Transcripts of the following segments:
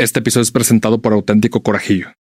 Este episodio es presentado por Auténtico Corajillo.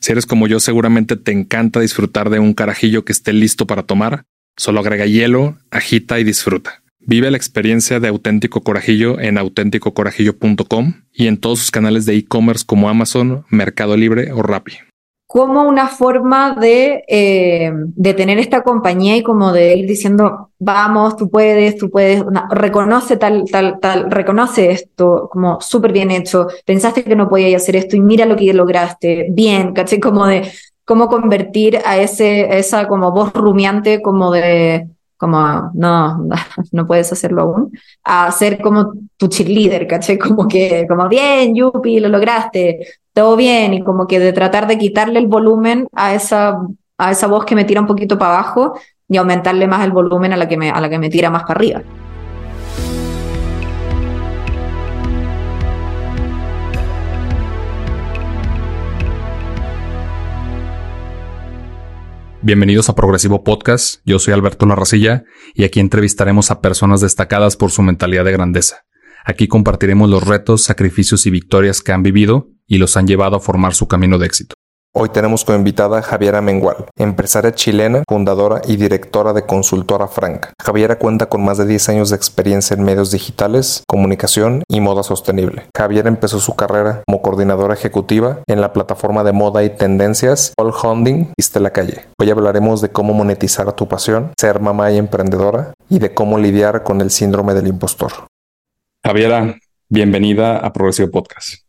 Si eres como yo, seguramente te encanta disfrutar de un carajillo que esté listo para tomar. Solo agrega hielo, agita y disfruta. Vive la experiencia de Auténtico Corajillo en auténticocorajillo.com y en todos sus canales de e-commerce como Amazon, Mercado Libre o Rappi como una forma de, eh, de tener esta compañía y como de ir diciendo, vamos, tú puedes, tú puedes, reconoce tal, tal, tal, reconoce esto, como súper bien hecho, pensaste que no podías hacer esto y mira lo que lograste, bien, caché, como de cómo convertir a ese, esa como voz rumiante, como de, como, no, no puedes hacerlo aún, a ser como tu cheerleader, caché, como que, como bien, Yupi, lo lograste, todo bien, y como que de tratar de quitarle el volumen a esa, a esa voz que me tira un poquito para abajo y aumentarle más el volumen a la que me, a la que me tira más para arriba. Bienvenidos a Progresivo Podcast, yo soy Alberto Larracilla y aquí entrevistaremos a personas destacadas por su mentalidad de grandeza. Aquí compartiremos los retos, sacrificios y victorias que han vivido y los han llevado a formar su camino de éxito. Hoy tenemos como invitada a Javiera Mengual, empresaria chilena, fundadora y directora de Consultora Franca. Javiera cuenta con más de 10 años de experiencia en medios digitales, comunicación y moda sostenible. Javiera empezó su carrera como coordinadora ejecutiva en la plataforma de moda y tendencias All Hounding Viste la Calle. Hoy hablaremos de cómo monetizar tu pasión, ser mamá y emprendedora y de cómo lidiar con el síndrome del impostor. Javiera, bienvenida a Progresivo Podcast.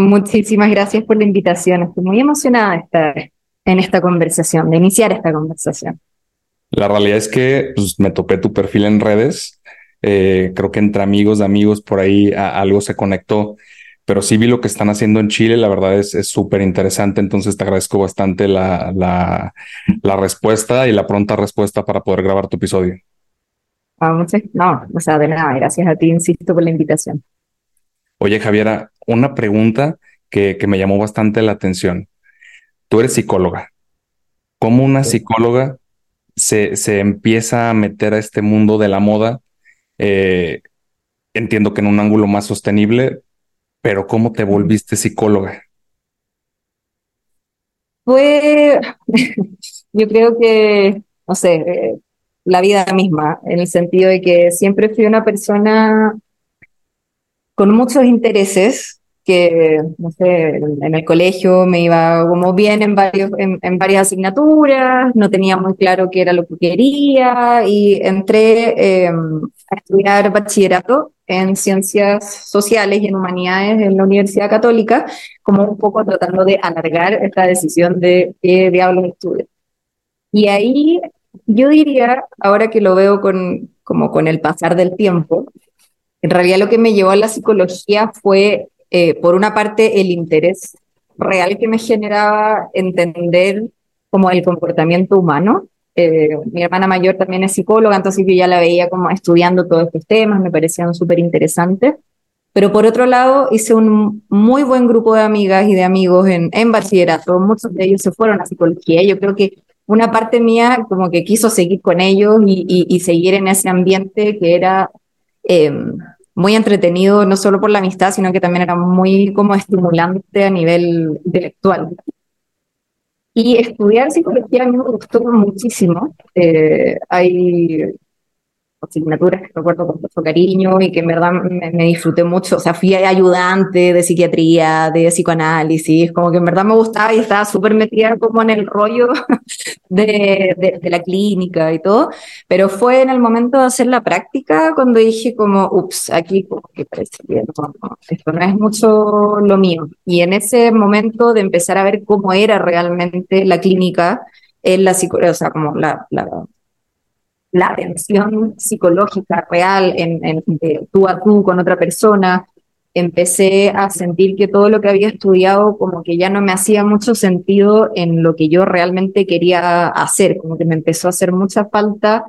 Muchísimas gracias por la invitación. Estoy muy emocionada de estar en esta conversación, de iniciar esta conversación. La realidad es que pues, me topé tu perfil en redes. Eh, creo que entre amigos de amigos por ahí algo se conectó, pero sí vi lo que están haciendo en Chile. La verdad es súper interesante. Entonces te agradezco bastante la, la, la, respuesta y la pronta respuesta para poder grabar tu episodio. Ah, no, o sea, de nada. Gracias a ti, insisto, por la invitación. Oye, Javiera, una pregunta que, me llamó bastante la atención. Tú eres psicóloga. ¿Cómo una psicóloga se, se empieza a meter a este mundo de la moda? Eh, entiendo que en un ángulo más sostenible, pero ¿cómo te volviste psicóloga? Fue, yo creo que, no sé, eh, la vida misma, en el sentido de que siempre fui una persona con muchos intereses que, no sé, en el colegio me iba como bien en, varios, en, varias asignaturas, no tenía muy claro qué era lo que quería y entré em, a estudiar bachillerato en ciencias sociales y en humanidades en la Universidad Católica, como un poco tratando de alargar esta decisión de qué diablos estudio. Y ahí yo diría, ahora que lo veo con, como con el pasar del tiempo, en realidad lo que me llevó a la psicología fue, eh, por una parte, el interés real que me generaba entender como el comportamiento humano. Eh, mi hermana mayor también es psicóloga, entonces yo ya la veía como estudiando todos estos temas, me parecían súper interesantes. Pero por otro lado, hice un muy buen grupo de amigas y de amigos en, en bachillerato. Muchos de ellos se fueron a psicología. Yo creo que una parte mía como que quiso seguir con ellos y, y seguir en ese ambiente que era Em, muy entretenido, no solo por la amistad, sino que también era muy como estimulante a nivel intelectual. Y estudiar psicología a mí me gustó muchísimo. Eh, hay asignaturas que recuerdo con mucho cariño y que en verdad me, disfruté mucho. O sea, fui ayudante de psiquiatría, de psicoanálisis, como que en verdad me gustaba y estaba súper metida como en el rollo de, de, la clínica y todo. Pero fue en el momento de hacer la práctica cuando dije como, ups, aquí como que parece que esto no es mucho lo mío. Y en ese momento de empezar a ver cómo era realmente la clínica, en la o sea, como la, la la atención psicológica real en, en, de tú a tú con otra persona, empecé a sentir que todo lo que había estudiado como que ya no me hacía mucho sentido en lo que yo realmente quería hacer, como que me empezó a hacer mucha falta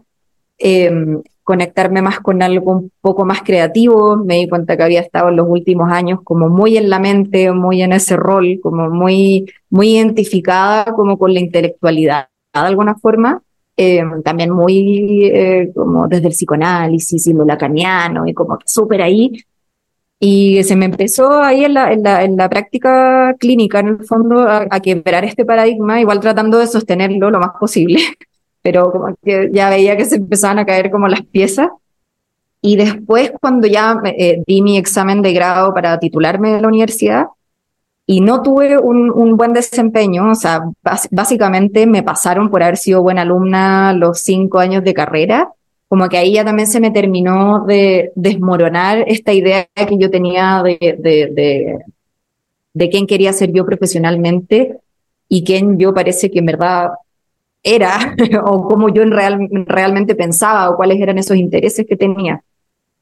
em, conectarme más con algo un poco más creativo, me di cuenta que había estado en los últimos años como muy en la mente, muy en ese rol, como muy, muy identificada como con la intelectualidad de alguna forma, eh, también muy eh, como desde el psicoanálisis y lo lacaniano y como súper ahí. Y se me empezó ahí en la, en la, en la práctica clínica, en el fondo, a, a, quebrar este paradigma, igual tratando de sostenerlo lo más posible, pero como que ya veía que se empezaban a caer como las piezas. Y después, cuando ya eh, di mi examen de grado para titularme de la universidad, y no tuve un, un buen desempeño, o sea, básicamente me pasaron por haber sido buena alumna los cinco años de carrera, como que ahí ya también se me terminó de desmoronar esta idea que yo tenía de, de, de, de quién quería ser yo profesionalmente y quién yo parece que en verdad era, o cómo yo real, realmente pensaba, o cuáles eran esos intereses que tenía.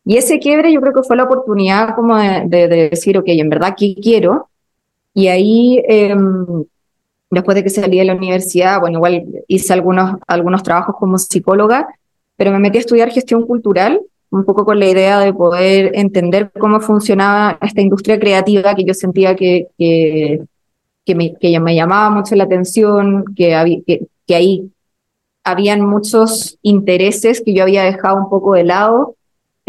Y ese quiebre yo creo que fue la oportunidad como de, de decir, ok, en verdad, ¿qué quiero? Y ahí, eh, después de que salí de la universidad, bueno, igual hice algunos, algunos trabajos como psicóloga, pero me metí a estudiar gestión cultural, un poco con la idea de poder entender cómo funcionaba esta industria creativa que yo sentía que, que, que, me, que me llamaba mucho la atención, que, que ahí habían muchos intereses que yo había dejado un poco de lado.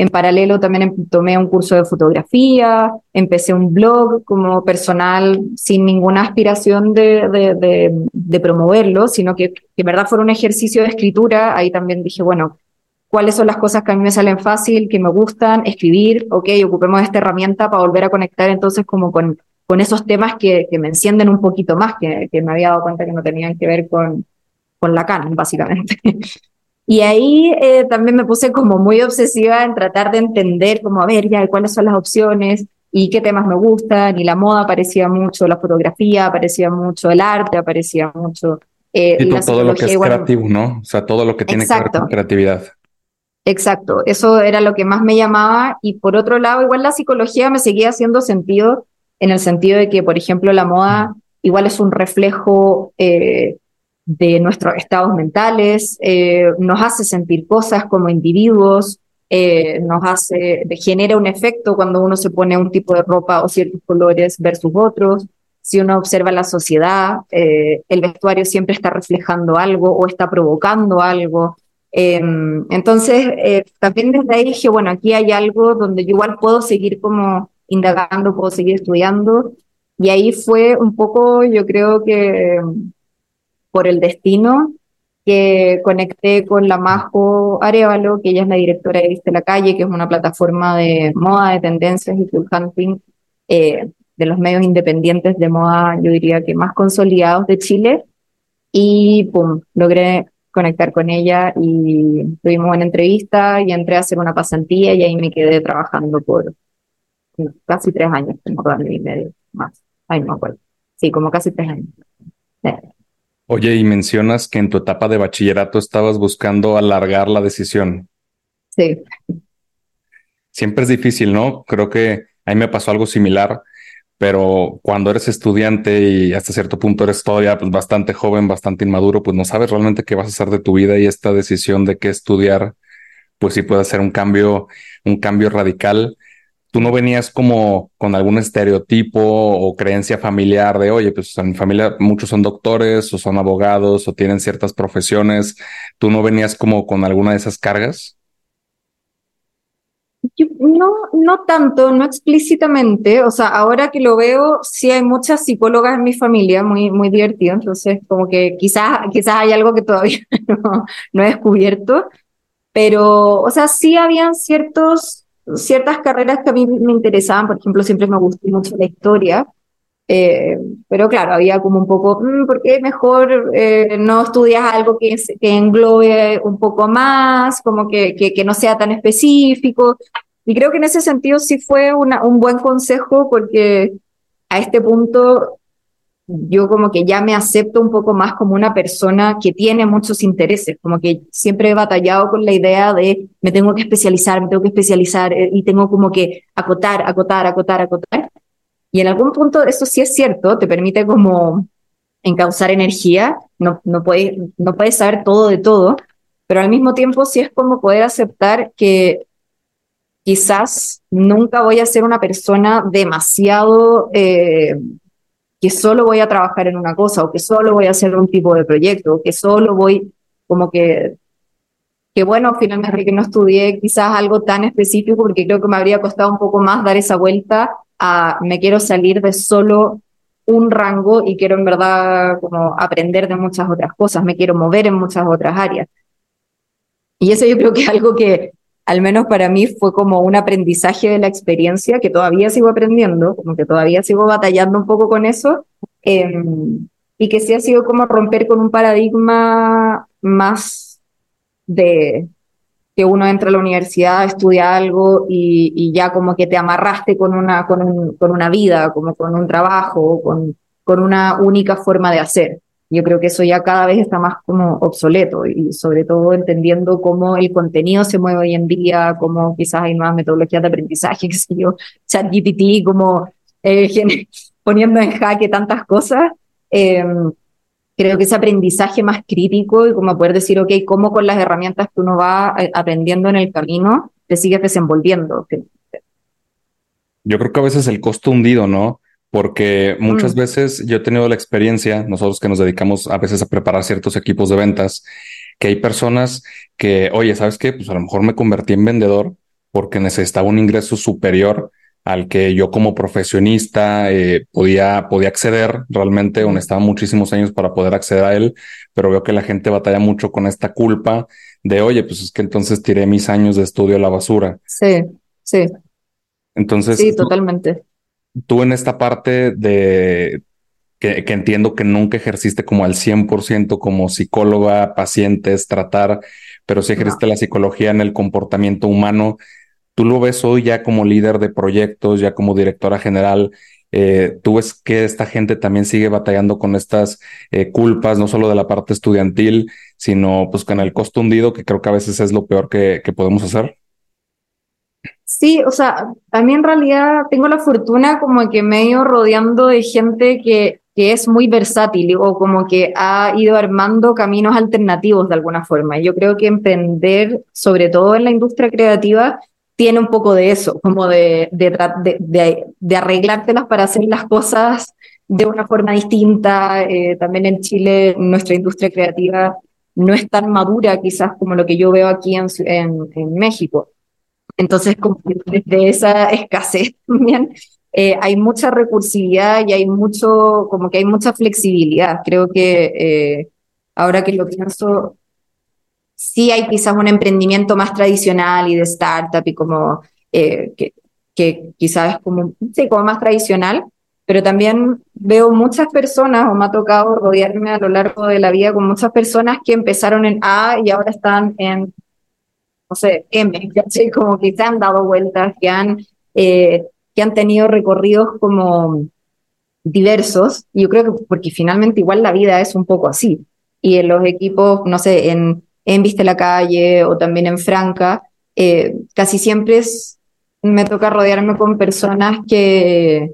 En paralelo también em, tomé un curso de fotografía, empecé un blog como personal sin ninguna aspiración de, de, de, de promoverlo, sino que, que en verdad fue un ejercicio de escritura. Ahí también dije, bueno, cuáles son las cosas que a mí me salen fácil, que me gustan, escribir, ok, ocupemos esta herramienta para volver a conectar entonces como con, con esos temas que, que me encienden un poquito más, que, que, me había dado cuenta que no tenían que ver con, con Lacan, básicamente. y ahí eh, también me puse como muy obsesiva en tratar de entender, como a ver, ya, cuáles son las opciones y qué temas me gustan, y la moda aparecía mucho, la fotografía aparecía mucho, el arte aparecía mucho. Eh, y todo lo que es bueno, creativo, ¿no? O sea, todo lo que tiene exacto. que ver con creatividad. Exacto, eso era lo que más me llamaba y por otro lado, igual la psicología me seguía haciendo sentido en el sentido de que, por ejemplo, la moda igual es un reflejo eh, de nuestros estados mentales, eh, nos hace sentir cosas como individuos, eh, nos hace, genera un efecto cuando uno se pone un tipo de ropa o ciertos colores versus otros. Si uno observa la sociedad, el vestuario siempre está reflejando algo o está provocando algo. Eh, entonces, eh, también desde ahí dije, bueno, aquí hay algo donde yo igual puedo seguir como indagando, puedo seguir estudiando. Y ahí fue un poco, yo creo que por el destino, que conecté con la Majo Arevalo, que ella es la directora de Viste la Calle, que es una plataforma de moda, de tendencias y club hunting, eh, de los medios independientes de moda, yo diría que más consolidados de Chile. Y pum, logré conectar con ella y tuvimos una entrevista y entré a hacer una pasantía y ahí me quedé trabajando por casi tres años, como dos años y medio más. Ay, no me acuerdo. Sí, como casi tres años. Oye, y mencionas que en tu etapa de bachillerato estabas buscando alargar la decisión. Sí. Siempre es difícil, ¿no? Creo que a mí me pasó algo similar pero cuando eres estudiante y hasta cierto punto eres todavía pues, bastante joven, bastante inmaduro, pues no sabes realmente qué vas a hacer de tu vida y esta decisión de qué estudiar, pues sí puede ser un cambio, un cambio radical. Tú no venías como con algún estereotipo o creencia familiar de, oye, pues en mi familia muchos son doctores o son abogados o tienen ciertas profesiones. ¿Tú no venías como con alguna de esas cargas? No, no tanto, no explícitamente. O sea, ahora que lo veo, sí hay muchas psicólogas en mi familia, muy, muy divertido. Entonces, como que quizás, quizás hay algo que todavía no, no he descubierto. Pero, o sea, sí habían ciertos, ciertas carreras que a mí me interesaban. Por ejemplo, siempre me gustó mucho la historia. Eh, pero claro, había como un poco, mmm, ¿por qué mejor eh, no estudias algo que, que, englobe un poco más, como que, que, que, no sea tan específico? Y creo que en ese sentido sí fue una, un buen consejo porque a este punto yo como que ya me acepto un poco más como una persona que tiene muchos intereses, como que siempre he batallado con la idea de me tengo que especializar, me tengo que especializar eh, y tengo como que acotar, acotar, acotar, acotar. Y en algún punto eso sí es cierto, te permite como encauzar energía, no, no, puedes, no puedes saber todo de todo, pero al mismo tiempo sí es como poder aceptar que quizás nunca voy a ser una persona demasiado eh, que solo voy a trabajar en una cosa o que solo voy a hacer un tipo de proyecto o que solo voy como que, que bueno, finalmente que no estudié quizás algo tan específico porque creo que me habría costado un poco más dar esa vuelta a me quiero salir de solo un rango y quiero en verdad como aprender de muchas otras cosas, me quiero mover en muchas otras áreas. Y eso yo creo que es algo que al menos para mí fue como un aprendizaje de la experiencia que todavía sigo aprendiendo, como que todavía sigo batallando un poco con eso, em, y que sí ha sido como romper con un paradigma más de que uno entra a la universidad, estudia algo y, ya como que te amarraste con una, con, una vida, como con un trabajo, con una única forma de hacer. Yo creo que eso ya cada vez está más como obsoleto y sobre todo entendiendo cómo el contenido se mueve hoy en día, cómo quizás hay nuevas metodologías de aprendizaje, que sé yo, ChatGPT, como eh, poniendo en jaque tantas cosas. Eh, creo que ese aprendizaje más crítico y como poder decir, ok, cómo con las herramientas que uno va eh, aprendiendo en el camino te sigues desenvolviendo. Yo creo que a veces el costo hundido, ¿no? Porque muchas mm. veces yo he tenido la experiencia, nosotros que nos dedicamos a veces a preparar ciertos equipos de ventas, que hay personas que, oye, ¿sabes qué? Pues a lo mejor me convertí en vendedor porque necesitaba un ingreso superior al que yo como profesionista eh, podía, podía acceder realmente, o necesitaba muchísimos años para poder acceder a él, pero veo que la gente batalla mucho con esta culpa de, oye, pues es que entonces tiré mis años de estudio a la basura. Sí, sí. Entonces, sí, totalmente tú en esta parte de que, entiendo que nunca ejerciste como al 100% como psicóloga, pacientes, tratar, pero sí ejerciste la psicología en el comportamiento humano. ¿Tú lo ves hoy ya como líder de proyectos, ya como directora general? Eh, ¿Tú ves que esta gente también sigue batallando con estas eh, culpas, no solo de la parte estudiantil, sino pues con el costo hundido, que creo que a veces es lo peor que podemos hacer? Sí, o sea, a mí en realidad tengo la fortuna como que me he ido rodeando de gente que, que es muy versátil o como que ha ido armando caminos alternativos de alguna forma. Yo creo que emprender, sobre todo en la industria creativa, tiene un poco de eso, como de, de, de, arreglártelas para hacer las cosas de una forma distinta. Eh, también en Chile nuestra industria creativa no es tan madura quizás como lo que yo veo aquí en, en México. Entonces, como desde esa escasez también eh, hay mucha recursividad y hay mucho, como que hay mucha flexibilidad. Creo que eh, ahora que lo pienso, sí hay quizás un emprendimiento más tradicional y de startup y como eh, que, que quizás es como, sí, como más tradicional, pero también veo muchas personas, o me ha tocado rodearme a lo largo de la vida con muchas personas que empezaron en A y ahora están en no sé, M, Como que se han dado vueltas, que han, eh, que han tenido recorridos como diversos. Yo creo que porque finalmente igual la vida es un poco así. Y en los equipos, no sé, en, en Viste la Calle o también en Franca, eh, casi siempre es, me toca rodearme con personas que,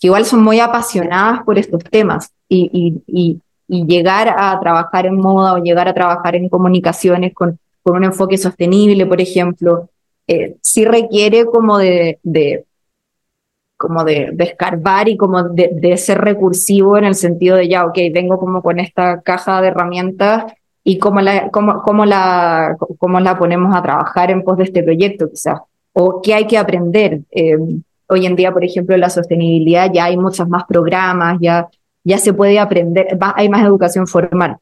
que igual son muy apasionadas por estos temas y, y, y, y, llegar a trabajar en moda o llegar a trabajar en comunicaciones con con un enfoque sostenible, por ejemplo, eh, sí requiere como de, de como de, de, escarbar y como de, de, ser recursivo en el sentido de ya, ok, vengo como con esta caja de herramientas y cómo la, cómo, cómo la, cómo la ponemos a trabajar en pos de este proyecto quizás, o qué hay que aprender. Eh, hoy en día, por ejemplo, la sostenibilidad ya hay muchos más programas, ya, ya se puede aprender, hay más educación formal,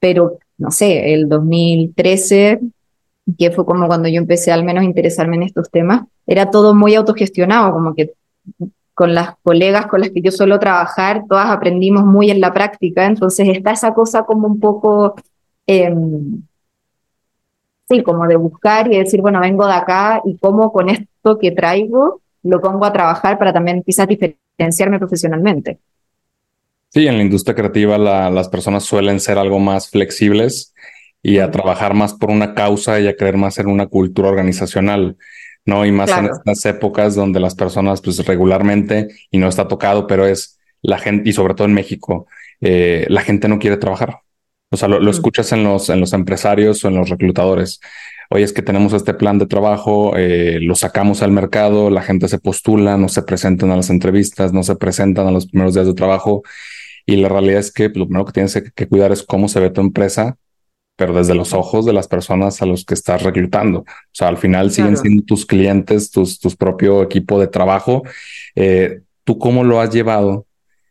pero no sé, el 2013, que fue como cuando yo empecé al menos a interesarme en estos temas, era todo muy autogestionado, como que con las colegas con las que yo suelo trabajar, todas aprendimos muy en la práctica, entonces está esa cosa como un poco, em, sí, como de buscar y decir, bueno, vengo de acá y cómo con esto que traigo lo pongo a trabajar para también quizás diferenciarme profesionalmente. Sí, en la industria creativa las personas suelen ser algo más flexibles y a trabajar más por una causa y a creer más en una cultura organizacional, ¿no? Y más en estas épocas donde las personas, pues regularmente, y no está tocado, pero es la gente, y sobre todo en México, eh, la gente no quiere trabajar. O sea, lo, lo, escuchas en los, en los empresarios o en los reclutadores. Oye, es que tenemos este plan de trabajo, eh, lo sacamos al mercado, la gente se postula, no se presentan a las entrevistas, no se presentan a los primeros días de trabajo y la realidad es que lo primero que tienes que cuidar es cómo se ve tu empresa pero desde los ojos de las personas a los que estás reclutando. O sea, al final siguen siendo tus clientes, tus, tus propio equipo de trabajo. Eh, ¿Tú cómo lo has llevado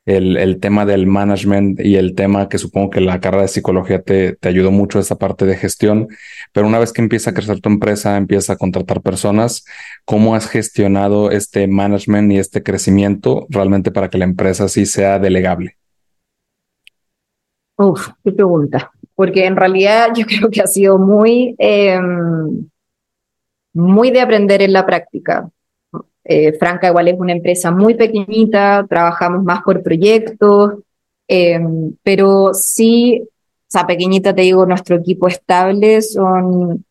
el, el, tema del management y el tema que supongo que la carrera de psicología te, te ayudó mucho esa parte de gestión, pero una vez que empieza a crecer tu empresa, empieza a contratar personas, ¿cómo has gestionado este management y este crecimiento realmente para que la empresa sí sea delegable? Uf, qué pregunta, porque en realidad yo creo que ha sido muy, eh, muy de aprender en la práctica. Eh, Franca igual es una empresa muy pequeñita, trabajamos más por proyectos, eh, pero sí, o sea, pequeñita te digo, nuestro equipo estable son,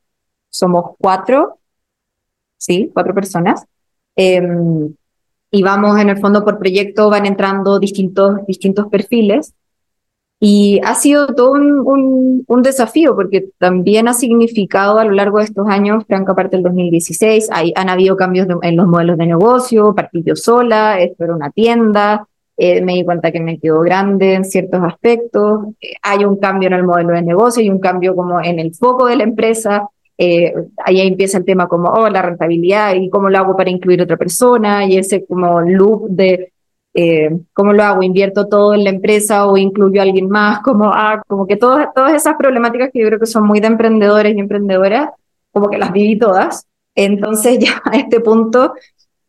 somos cuatro, sí, cuatro personas. Eh, y vamos en el fondo por proyecto, van entrando distintos, distintos perfiles. Y ha sido todo un, un, desafío porque también ha significado a lo largo de estos años, franca aparte del 2016, hay, han habido cambios en los modelos de negocio, partí yo sola, esto era una tienda, eh, me di cuenta que me quedó grande en ciertos aspectos, eh, hay un cambio en el modelo de negocio, hay un cambio como en el foco de la empresa, eh, ahí empieza el tema como, oh, la rentabilidad y cómo lo hago para incluir otra persona y ese como loop de eh, ¿cómo lo hago? ¿Invierto todo en la empresa o incluyo a alguien más? Como, ah, como que todas, todas esas problemáticas que yo creo que son muy de emprendedores y emprendedoras, como que las viví todas. Entonces ya a este punto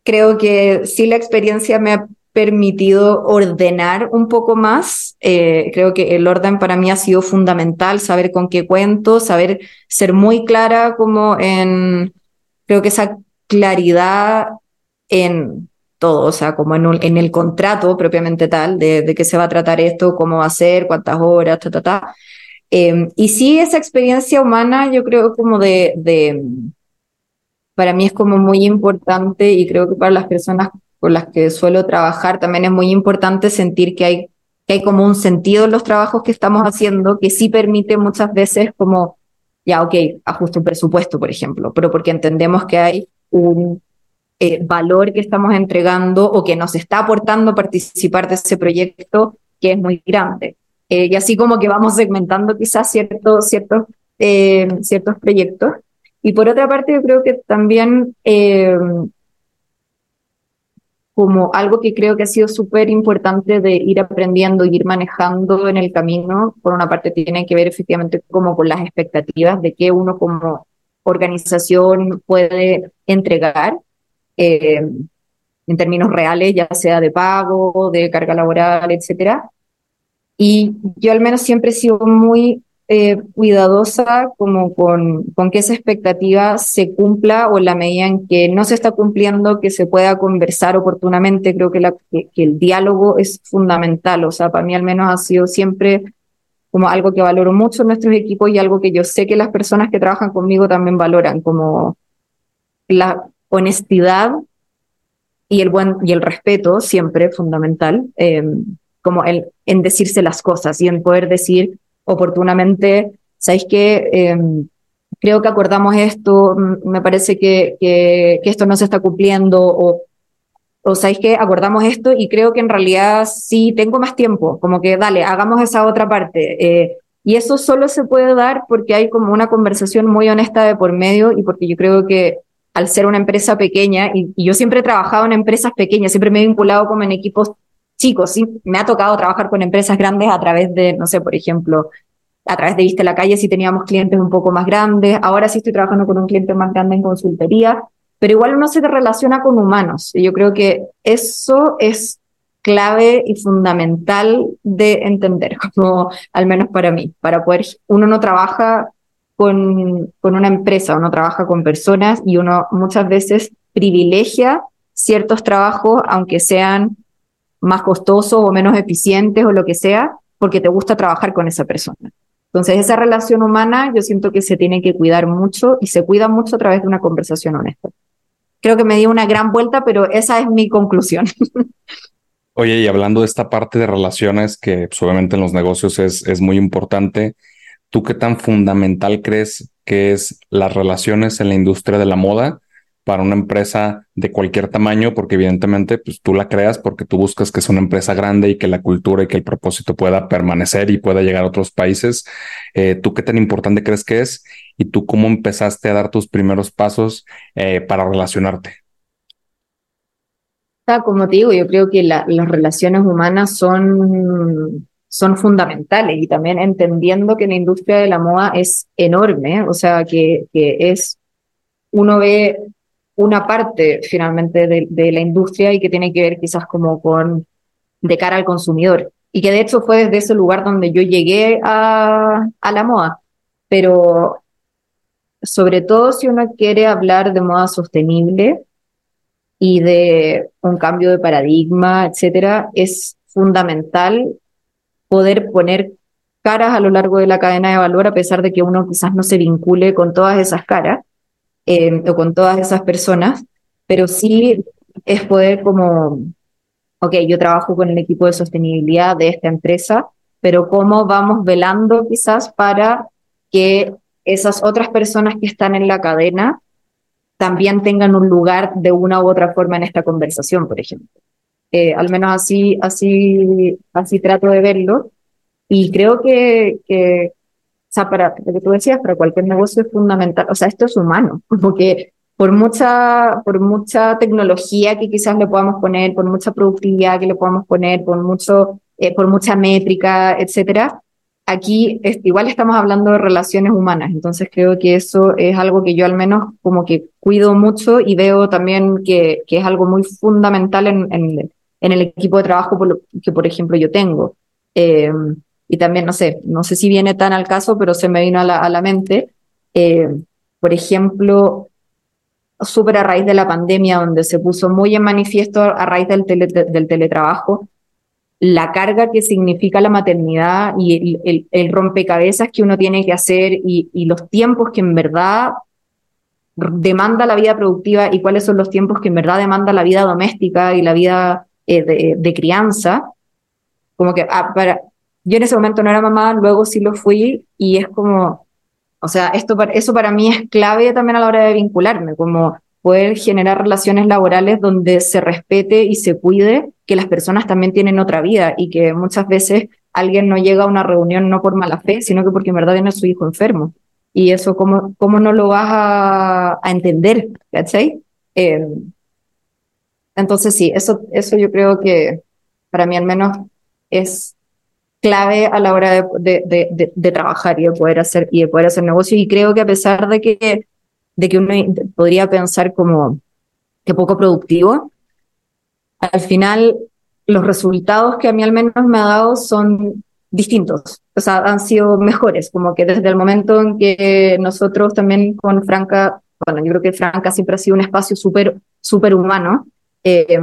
creo que sí la experiencia me ha permitido ordenar un poco más. Eh, creo que el orden para mí ha sido fundamental, saber con qué cuento, saber ser muy clara como en, creo que esa claridad en todo, o sea, como en, en el contrato propiamente tal, de, de, qué se va a tratar esto, cómo va a ser, cuántas horas, ta, ta, ta. Eh, y sí, esa experiencia humana, yo creo como de, de, para mí es como muy importante y creo que para las personas con las que suelo trabajar también es muy importante sentir que hay, que hay como un sentido en los trabajos que estamos haciendo, que sí permite muchas veces como, ya, ok, ajuste un presupuesto, por ejemplo, pero porque entendemos que hay un eh, valor que estamos entregando o que nos está aportando participar de ese proyecto que es muy grande. Eh, y así como que vamos segmentando quizás ciertos, ciertos, eh, ciertos proyectos. Y por otra parte, yo creo que también como algo que creo que ha sido súper importante de ir aprendiendo y ir manejando en el camino, por una parte tiene que ver efectivamente como con las expectativas de que uno como organización puede entregar eh, en términos reales, ya sea de pago, de carga laboral, etcétera. Y yo al menos siempre he sido muy eh, cuidadosa como con, con que esa expectativa se cumpla o en la medida en que no se está cumpliendo, que se pueda conversar oportunamente. Creo que, la, que, que el diálogo es fundamental. O sea, para mí al menos ha sido siempre como algo que valoro mucho en nuestros equipos y algo que yo sé que las personas que trabajan conmigo también valoran, como la, honestidad y el buen y el respeto siempre fundamental, eh, como el, en decirse las cosas y en poder decir oportunamente, ¿sabéis qué? Eh, creo que acordamos esto, me parece que, que, que, esto no se está cumpliendo o, o sabéis que acordamos esto y creo que en realidad sí tengo más tiempo, como que dale, hagamos esa otra parte. Eh, y eso solo se puede dar porque hay como una conversación muy honesta de por medio y porque yo creo que al ser una empresa pequeña, y, yo siempre he trabajado en empresas pequeñas, siempre me he vinculado como en equipos chicos, sí, me ha tocado trabajar con empresas grandes a través de, no sé, por ejemplo, a través de Viste la Calle si teníamos clientes un poco más grandes, ahora sí estoy trabajando con un cliente más grande en consultoría, pero igual uno se relaciona con humanos, y yo creo que eso es clave y fundamental de entender, como al menos para mí, para poder, uno no trabaja con, con una empresa, uno trabaja con personas y uno muchas veces privilegia ciertos trabajos, aunque sean más costosos o menos eficientes o lo que sea, porque te gusta trabajar con esa persona. Entonces, esa relación humana yo siento que se tiene que cuidar mucho y se cuida mucho a través de una conversación honesta. Creo que me di una gran vuelta, pero esa es mi conclusión. Oye, y hablando de esta parte de relaciones, que pues, obviamente en los negocios es, es muy importante, ¿Tú qué tan fundamental crees que es las relaciones en la industria de la moda para una empresa de cualquier tamaño, porque evidentemente pues, tú la creas porque tú buscas que sea una empresa grande y que la cultura y que el propósito pueda permanecer y pueda llegar a otros países. Eh, ¿Tú qué tan importante crees que es? ¿Y tú cómo empezaste a dar tus primeros pasos eh, para relacionarte? Como te digo, yo creo que las relaciones humanas son, son fundamentales y también entendiendo que la industria de la moda es enorme, o sea, que, que es, uno ve una parte finalmente de, la industria y que tiene que ver quizás como con de cara al consumidor. Y que de hecho fue desde ese lugar donde yo llegué a, a la moda. Pero sobre todo si uno quiere hablar de moda sostenible y de un cambio de paradigma, etcétera, es fundamental poder poner caras a lo largo de la cadena de valor a pesar de que uno quizás no se vincule con todas esas caras eh, o con todas esas personas, pero sí es poder como, ok, yo trabajo con el equipo de sostenibilidad de esta empresa, pero cómo vamos velando quizás para que esas otras personas que están en la cadena también tengan un lugar de una u otra forma en esta conversación, por ejemplo. Eh, al menos así, así, así trato de verlo. Y creo que, que, sea, para lo que tú decías, para cualquier negocio es fundamental, o sea, esto es humano, porque por mucha, por mucha tecnología que quizás le podamos poner, por mucha productividad que le podamos poner, por mucho, eh, por mucha métrica, etcétera, aquí igual estamos hablando de relaciones humanas, entonces creo que eso es algo que yo al menos como que cuido mucho y veo también que, que es algo muy fundamental en, en, en el equipo de trabajo que, por ejemplo, yo tengo. Eh, y también, no sé, no sé si viene tan al caso, pero se me vino a la, a la mente, eh, por ejemplo, súper a raíz de la pandemia, donde se puso muy en manifiesto a raíz del, del teletrabajo, la carga que significa la maternidad y el, el, rompecabezas que uno tiene que hacer y, y, los tiempos que en verdad demanda la vida productiva y cuáles son los tiempos que en verdad demanda la vida doméstica y la vida eh, de, crianza, como que ah, para, yo en ese momento no era mamá, luego sí lo fui y es como, o sea, esto, eso para mí es clave también a la hora de vincularme, como poder generar relaciones laborales donde se respete y se cuide que las personas también tienen otra vida y que muchas veces alguien no llega a una reunión no por mala fe, sino que porque en verdad tiene su hijo enfermo. Y eso, ¿cómo, cómo no lo vas a, a entender? ¿Cachai? Eh, entonces sí, eso, eso yo creo que para mí al menos es clave a la hora de, de, de, trabajar y de poder hacer y de poder hacer negocio. Y creo que a pesar de que de que uno podría pensar como que poco productivo al final los resultados que a mí al menos me ha dado son distintos, o sea, han sido mejores, como que desde el momento en que nosotros también con Franca, bueno, yo creo que Franca siempre ha sido un espacio súper, súper humano, eh,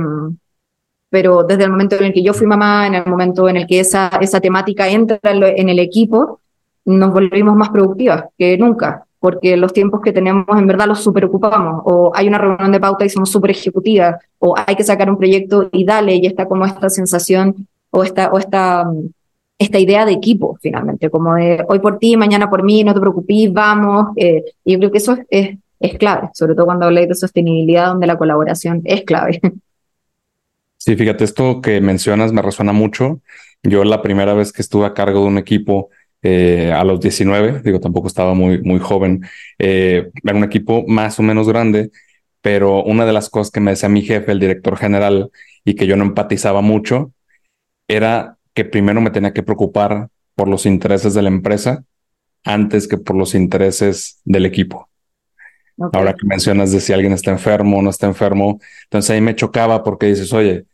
pero desde el momento en el que yo fui mamá, en el momento en el que esa, esa temática entra en el equipo, nos volvimos más productivas que nunca, porque los tiempos que tenemos en verdad los super ocupamos, o hay una reunión de pauta y somos súper ejecutivas, o hay que sacar un proyecto y dale, y está como esta sensación o esta, o esta, esta idea de equipo, finalmente, como de hoy por ti, mañana por mí, no te preocupes, vamos. Eh, yo creo que eso es, es clave, sobre todo cuando habláis de sostenibilidad, donde la colaboración es clave. Sí, fíjate, esto que mencionas me resuena mucho. Yo la primera vez que estuve a cargo de un equipo eh, a los 19, digo, tampoco estaba muy, muy joven, eh, era un equipo más o menos grande, pero una de las cosas que me decía mi jefe, el director general, y que yo no empatizaba mucho, era que primero me tenía que preocupar por los intereses de la empresa antes que por los intereses del equipo. Ahora que mencionas de si alguien está enfermo o no está enfermo, entonces ahí me chocaba porque dices, oye,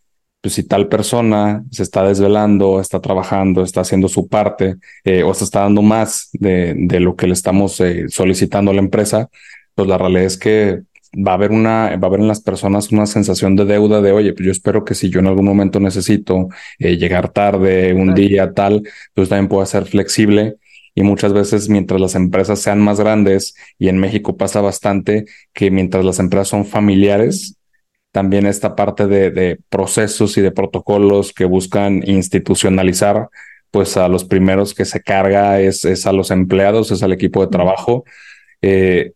pues si tal persona se está desvelando, está trabajando, está haciendo su parte eh, o se está dando más de, de lo que le estamos eh, solicitando a la empresa, pues la realidad es que va a haber una, va a haber en las personas una sensación de deuda de, oye, pues yo espero que si yo en algún momento necesito eh, llegar tarde, un día tal, pues también pueda ser flexible. Y muchas veces mientras las empresas sean más grandes, y en México pasa bastante que mientras las empresas son familiares, también esta parte de, procesos y de protocolos que buscan institucionalizar, pues a los primeros que se carga es, es a los empleados, es al equipo de trabajo. Eh,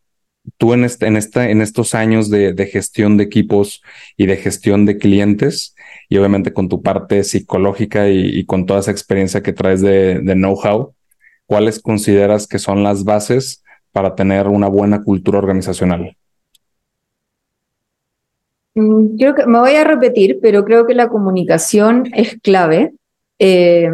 tú en, este, en, esta, en estos años de, de, gestión de equipos y de gestión de clientes, y obviamente con tu parte psicológica y, y con toda esa experiencia que traes de, de know-how, ¿cuáles consideras que son las bases para tener una buena cultura organizacional? Mm, creo que me voy a repetir, pero creo que la comunicación es clave. Eh,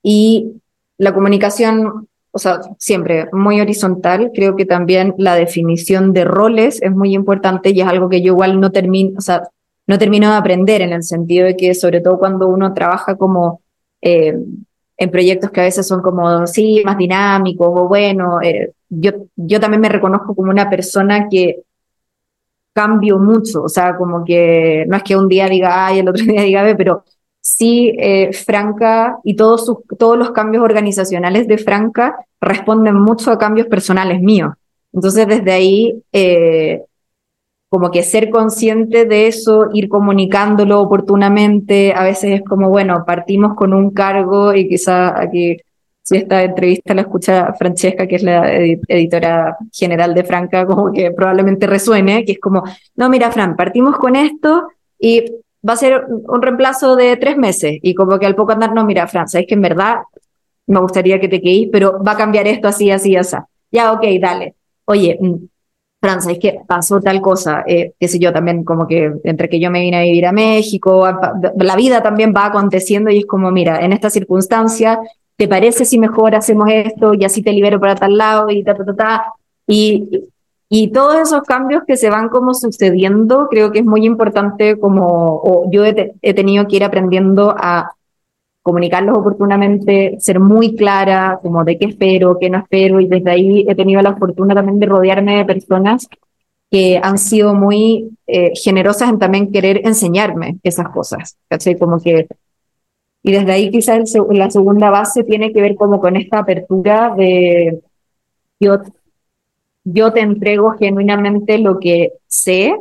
y la comunicación o sea, siempre muy horizontal. Creo que también la definición de roles es muy importante y es algo que yo igual no termino, o sea, no termino de aprender en el sentido de que sobre todo cuando uno trabaja como eh, en proyectos que a veces son como, sí, más dinámicos o bueno, eh, yo, yo también me reconozco como una persona que cambio mucho, o sea, como que no es que un día diga A y el otro día diga B, pero sí eh, Franca y todos, sus, todos los cambios organizacionales de Franca responden mucho a cambios personales míos. Entonces, desde ahí, eh, como que ser consciente de eso, ir comunicándolo oportunamente, a veces es como, bueno, partimos con un cargo y quizá aquí, si esta entrevista la escucha Francesca, que es la editora general de Franca, como que probablemente resuene, que es como, no, mira, Fran, partimos con esto y va a ser un reemplazo de tres meses y como que al poco andar, no, mira, Fran, es que en verdad me gustaría que te quedes, pero va a cambiar esto así, así, así. Ya, ok, dale. Oye, mm, Fran, es que pasó tal cosa, eh, qué sé yo, también como que entre que yo me vine a vivir a México, la vida también va aconteciendo y es como, mira, en esta circunstancia, ¿te parece si mejor hacemos esto y así te libero para tal lado y ta, ta, ta, ta? Y, y todos esos cambios que se van como sucediendo, creo que es muy importante como, o yo he, tenido que ir aprendiendo a comunicarlos oportunamente, ser muy clara, como de qué espero, qué no espero, y desde ahí he tenido la fortuna también de rodearme de personas que han sido muy eh, generosas en también querer enseñarme esas cosas, ¿cachai? Como que, y desde ahí quizás el, la segunda base tiene que ver como con esta apertura de yo yo te entrego genuinamente lo que sé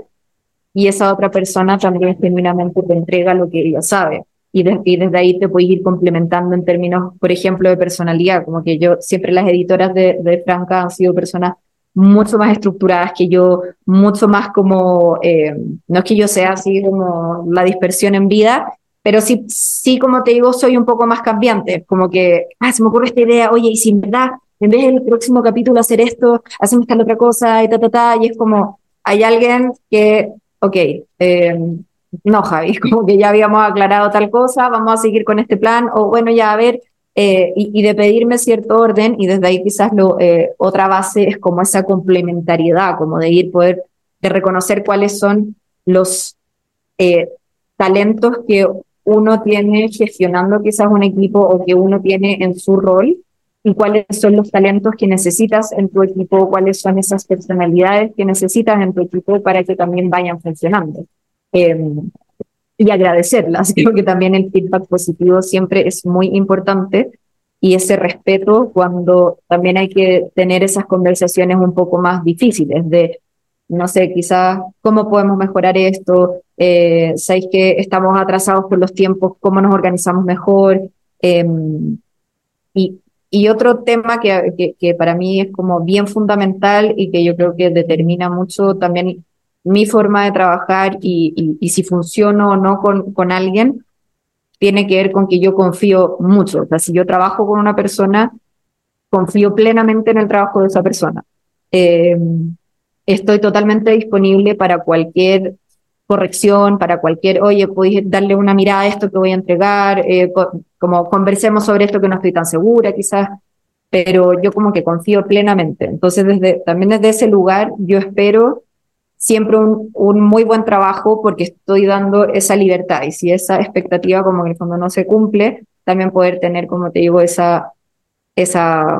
y esa otra persona también genuinamente te entrega lo que ella sabe. Y, desde ahí te puedes ir complementando en términos, por ejemplo, de personalidad, como que yo, siempre las editoras de, de Franca han sido personas mucho más estructuradas que yo, mucho más como, eh, no es que yo sea así como la dispersión en vida, pero sí, sí, como te digo, soy un poco más cambiante, como que, ah, se me ocurre esta idea, oye, y sin verdad en vez del próximo capítulo hacer esto, hacemos tal otra cosa y ta, ta, ta, y es como, hay alguien que, ok, eh, no, Javi, como que ya habíamos aclarado tal cosa, vamos a seguir con este plan, o bueno, ya a ver, eh, y, de pedirme cierto orden, y desde ahí quizás lo, eh, otra base es como esa complementariedad, como de ir poder, de reconocer cuáles son los talentos que uno tiene gestionando quizás un equipo o que uno tiene en su rol y cuáles son los talentos que necesitas en tu equipo, cuáles son esas personalidades que necesitas en tu equipo para que también vayan funcionando. Em, y agradecerlas. Creo que también el feedback positivo siempre es muy importante y ese respeto cuando también hay que tener esas conversaciones un poco más difíciles de, no sé, quizás cómo podemos mejorar esto, eh, sabéis que estamos atrasados por los tiempos, cómo nos organizamos mejor. Eh, y y otro tema que, que, para mí es como bien fundamental y que yo creo que determina mucho también mi forma de trabajar y, y, si funciono o no con, con alguien, tiene que ver con que yo confío mucho. O sea, si yo trabajo con una persona, confío plenamente en el trabajo de esa persona. Eh, estoy totalmente disponible para cualquier corrección, para cualquier, oye, podéis darle una mirada a esto que voy a entregar, eh, como conversemos sobre esto que no estoy tan segura quizás, pero yo como que confío plenamente. Entonces, desde, también desde ese lugar, yo espero siempre un, un muy buen trabajo porque estoy dando esa libertad y si esa expectativa como que cuando no se cumple, también poder tener, como te digo, esa, esa,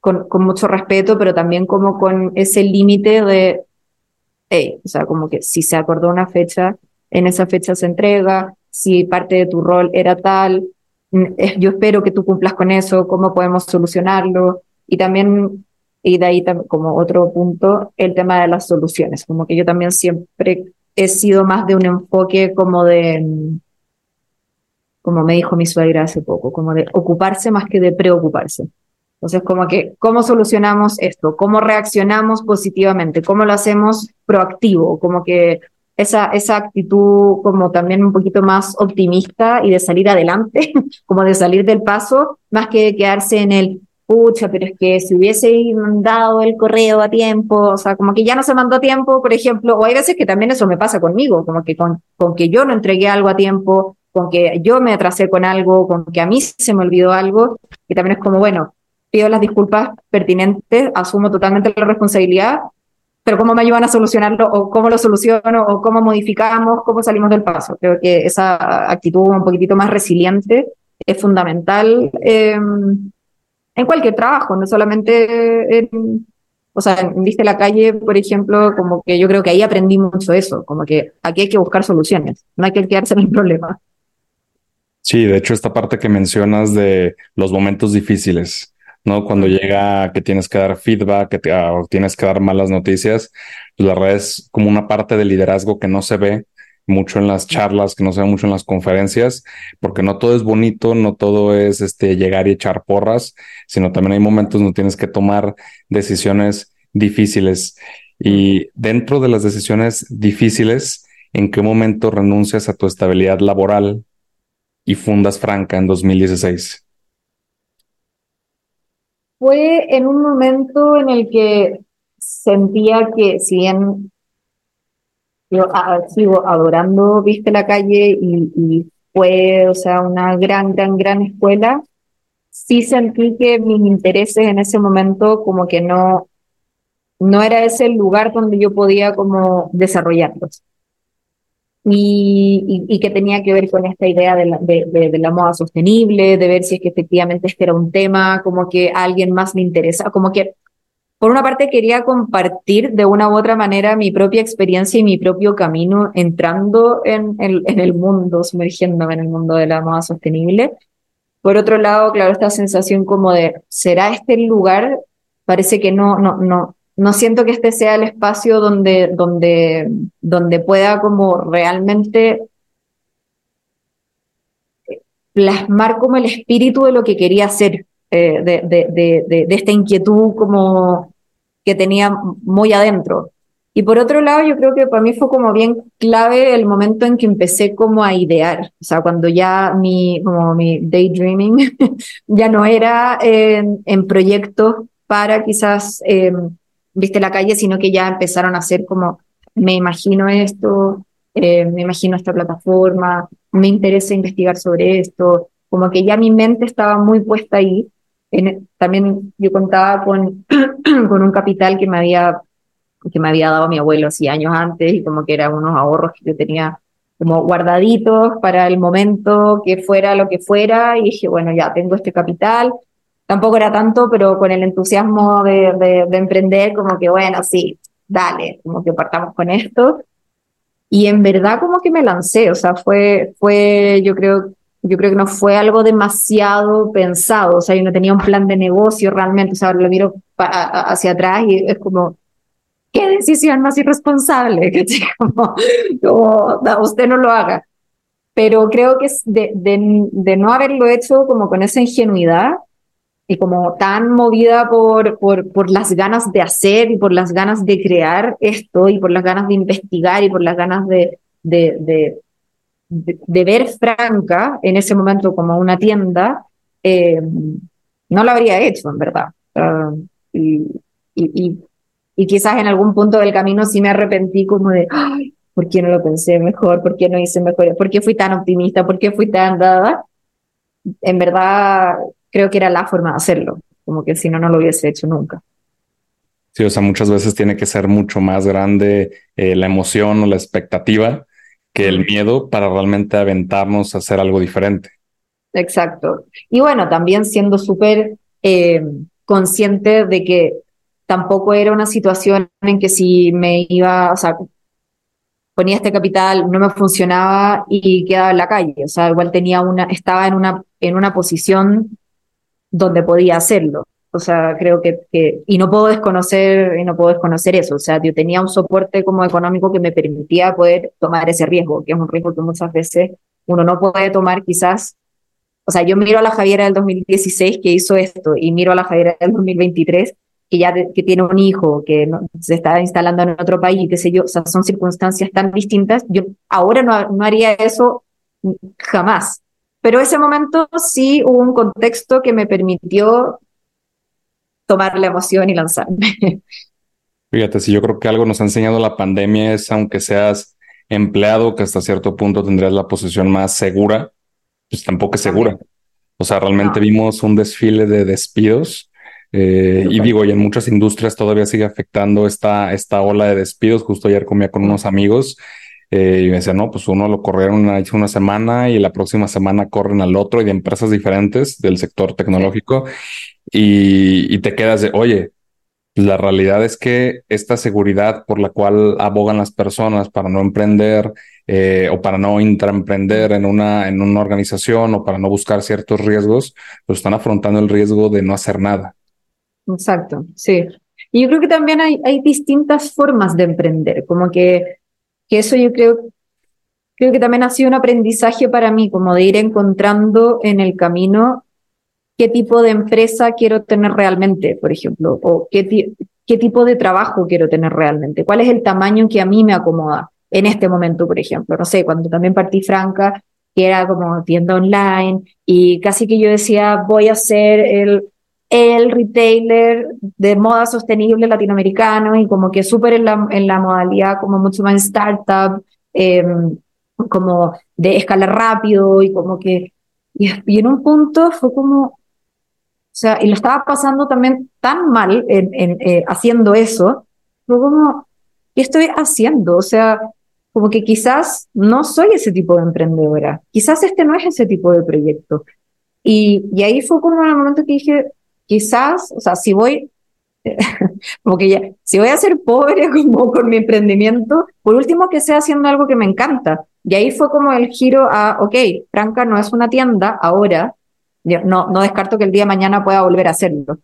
con, con mucho respeto, pero también como con ese límite de o sea, como que si se acordó una fecha, en esa fecha se entrega, si parte de tu rol era tal, mm, yo espero que tú cumplas con eso, cómo podemos solucionarlo. Y también, y de ahí como otro punto, el tema de las soluciones, como que yo también siempre he sido más de un enfoque como de, como me dijo mi suegra hace poco, como de ocuparse más que de preocuparse. Entonces, como que, ¿cómo solucionamos esto? ¿Cómo reaccionamos positivamente? ¿Cómo lo hacemos proactivo? Como que esa, esa actitud como también un poquito más optimista y de salir adelante, como de salir del paso, más que quedarse en el, pucha, pero es que si hubiese mandado el correo a tiempo, o sea, como que ya no se mandó a tiempo, por ejemplo, o hay veces que también eso me pasa conmigo, como que con, con que yo no entregué algo a tiempo, con que yo me atrasé con algo, con que a mí se me olvidó algo, y también es como, bueno, pido las disculpas pertinentes, asumo totalmente la responsabilidad, pero cómo me ayudan a solucionarlo, o cómo lo soluciono, o cómo modificamos, cómo salimos del paso. Creo que esa actitud un poquitito más resiliente es fundamental eh, en cualquier trabajo, no solamente en, o sea, en Viste la calle, por ejemplo, como que yo creo que ahí aprendí mucho eso, como que aquí hay que buscar soluciones, no hay que quedarse en el problema. Sí, de hecho, esta parte que mencionas de los momentos difíciles, ¿no? Cuando llega que tienes que dar feedback, que te, o tienes que dar malas noticias, pues la verdad es como una parte de liderazgo que no se ve mucho en las charlas, que no se ve mucho en las conferencias, porque no todo es bonito, no todo es este llegar y echar porras, sino también hay momentos donde tienes que tomar decisiones difíciles. Y dentro de las decisiones difíciles, ¿en qué momento renuncias a tu estabilidad laboral y fundas Franca en 2016? Fue en un momento en el que sentía que si bien yo sigo adorando Viste la calle y, fue, o sea, una gran, gran, gran escuela, sí sentí que mis intereses en ese momento como que no, no era ese el lugar donde yo podía como desarrollarlos. Y, y, que tenía que ver con esta idea de la, de, de, la, moda sostenible, de ver si es que efectivamente este era un tema, como que a alguien más me interesa, como que por una parte quería compartir de una u otra manera mi propia experiencia y mi propio camino entrando en el, mundo, sumergiéndome en el mundo de la moda sostenible. Por otro lado, claro, esta sensación como de, ¿será este el lugar? Parece que no, no, no, no siento que este sea el espacio donde, donde, donde pueda como realmente plasmar como el espíritu de lo que quería hacer, eh, de, de, de, esta inquietud como que tenía muy adentro. Y por otro lado, yo creo que para mí fue como bien clave el momento en que empecé como a idear, o sea, cuando ya mi, como mi daydreaming ya no era en, proyectos para quizás, em, viste la calle, sino que ya empezaron a ser como, me imagino esto, eh, me imagino esta plataforma, me interesa investigar sobre esto, como que ya mi mente estaba muy puesta ahí también yo contaba con, con un capital que me había que me había dado mi abuelo así años antes y como que eran unos ahorros que yo tenía como guardaditos para el momento que fuera lo que fuera y dije, bueno, ya tengo este capital. Tampoco era tanto, pero con el entusiasmo de, de, de emprender, como que bueno, sí, dale, como que partamos con esto. Y en verdad como que me lancé, o sea, fue, fue yo creo, yo creo que no fue algo demasiado pensado, o sea, yo no tenía un plan de negocio realmente, o sea, lo miro hacia atrás y es como, ¿qué decisión más irresponsable? Como, como usted no lo haga. Pero creo que de, de, de, no haberlo hecho como con esa ingenuidad y como tan movida por, por, por las ganas de hacer y por las ganas de crear esto y por las ganas de investigar y por las ganas de, de, de, ver Franca en ese momento como una tienda, eh, no lo habría hecho, en verdad. Ah, y, y, y, quizás en algún punto del camino sí me arrepentí como de, Ay, ¿por qué no lo pensé mejor? ¿Por qué no hice mejor? ¿Por qué fui tan optimista? ¿Por qué fui tan dada? En verdad, creo que era la forma de hacerlo, como que si no, no lo hubiese hecho nunca. Sí, o sea, muchas veces tiene que ser mucho más grande eh, la emoción o la expectativa que el miedo para realmente aventarnos a hacer algo diferente. Exacto. Y bueno, también siendo súper eh, consciente de que tampoco era una situación en que si me iba, o sea, ponía este capital, no me funcionaba y quedaba en la calle. O sea, igual tenía una, estaba en una, en una posición donde podía hacerlo. O sea, creo que, y no puedo desconocer, y no puedo desconocer eso. O sea, yo tenía un soporte como económico que me permitía poder tomar ese riesgo, que es un riesgo que muchas veces uno no puede tomar quizás o sea, yo miro a la Javiera del 2016 que hizo esto y miro a la Javiera del 2023 que ya que tiene un hijo, que se está instalando en otro país, qué sé yo, o sea, son circunstancias tan distintas. Yo ahora no, no haría eso jamás. Pero ese momento sí hubo un contexto que me permitió tomar la emoción y lanzarme. Fíjate, si yo creo que algo nos ha enseñado la pandemia es, aunque seas empleado, que hasta cierto punto tendrías la posición más segura, pues tampoco es segura. O sea, realmente vimos un desfile de despidos eh, y digo, y en muchas industrias todavía sigue afectando esta, esta ola de despidos. Justo ayer comía con unos amigos eh, y me decían, no, pues uno lo corrieron una, una semana y la próxima semana corren al otro y de empresas diferentes del sector tecnológico y, te quedas de, oye, la realidad es que esta seguridad por la cual abogan las personas para no emprender eh, o para no intraemprender en una, en una organización o para no buscar ciertos riesgos, pues están afrontando el riesgo de no hacer nada. Exacto, sí. Y yo creo que también hay, hay distintas formas de emprender, como que, que eso yo creo, creo que también ha sido un aprendizaje para mí, como de ir encontrando en el camino qué tipo de empresa quiero tener realmente, por ejemplo, o qué, qué tipo de trabajo quiero tener realmente, cuál es el tamaño que a mí me acomoda en este momento, por ejemplo. No sé, cuando también partí Franca, que era como tienda online, y casi que yo decía, voy a ser el el retailer de moda sostenible latinoamericano y como que súper en la, en la modalidad como mucho más startup, em, como de escala rápido y como que, y, en un punto fue como, o sea, y lo estaba pasando también tan mal en, en eh, haciendo eso, fue como, ¿qué estoy haciendo? O sea, como que quizás no soy ese tipo de emprendedora, quizás este no es ese tipo de proyecto. Y, y ahí fue como el momento que dije, quizás, o sea, si voy, como que ya, si voy a ser pobre como con mi emprendimiento, por último que sea haciendo algo que me encanta. Y ahí fue como el giro a, ok, Franca no es una tienda, ahora, no, no descarto que el día de mañana pueda volver a hacerlo.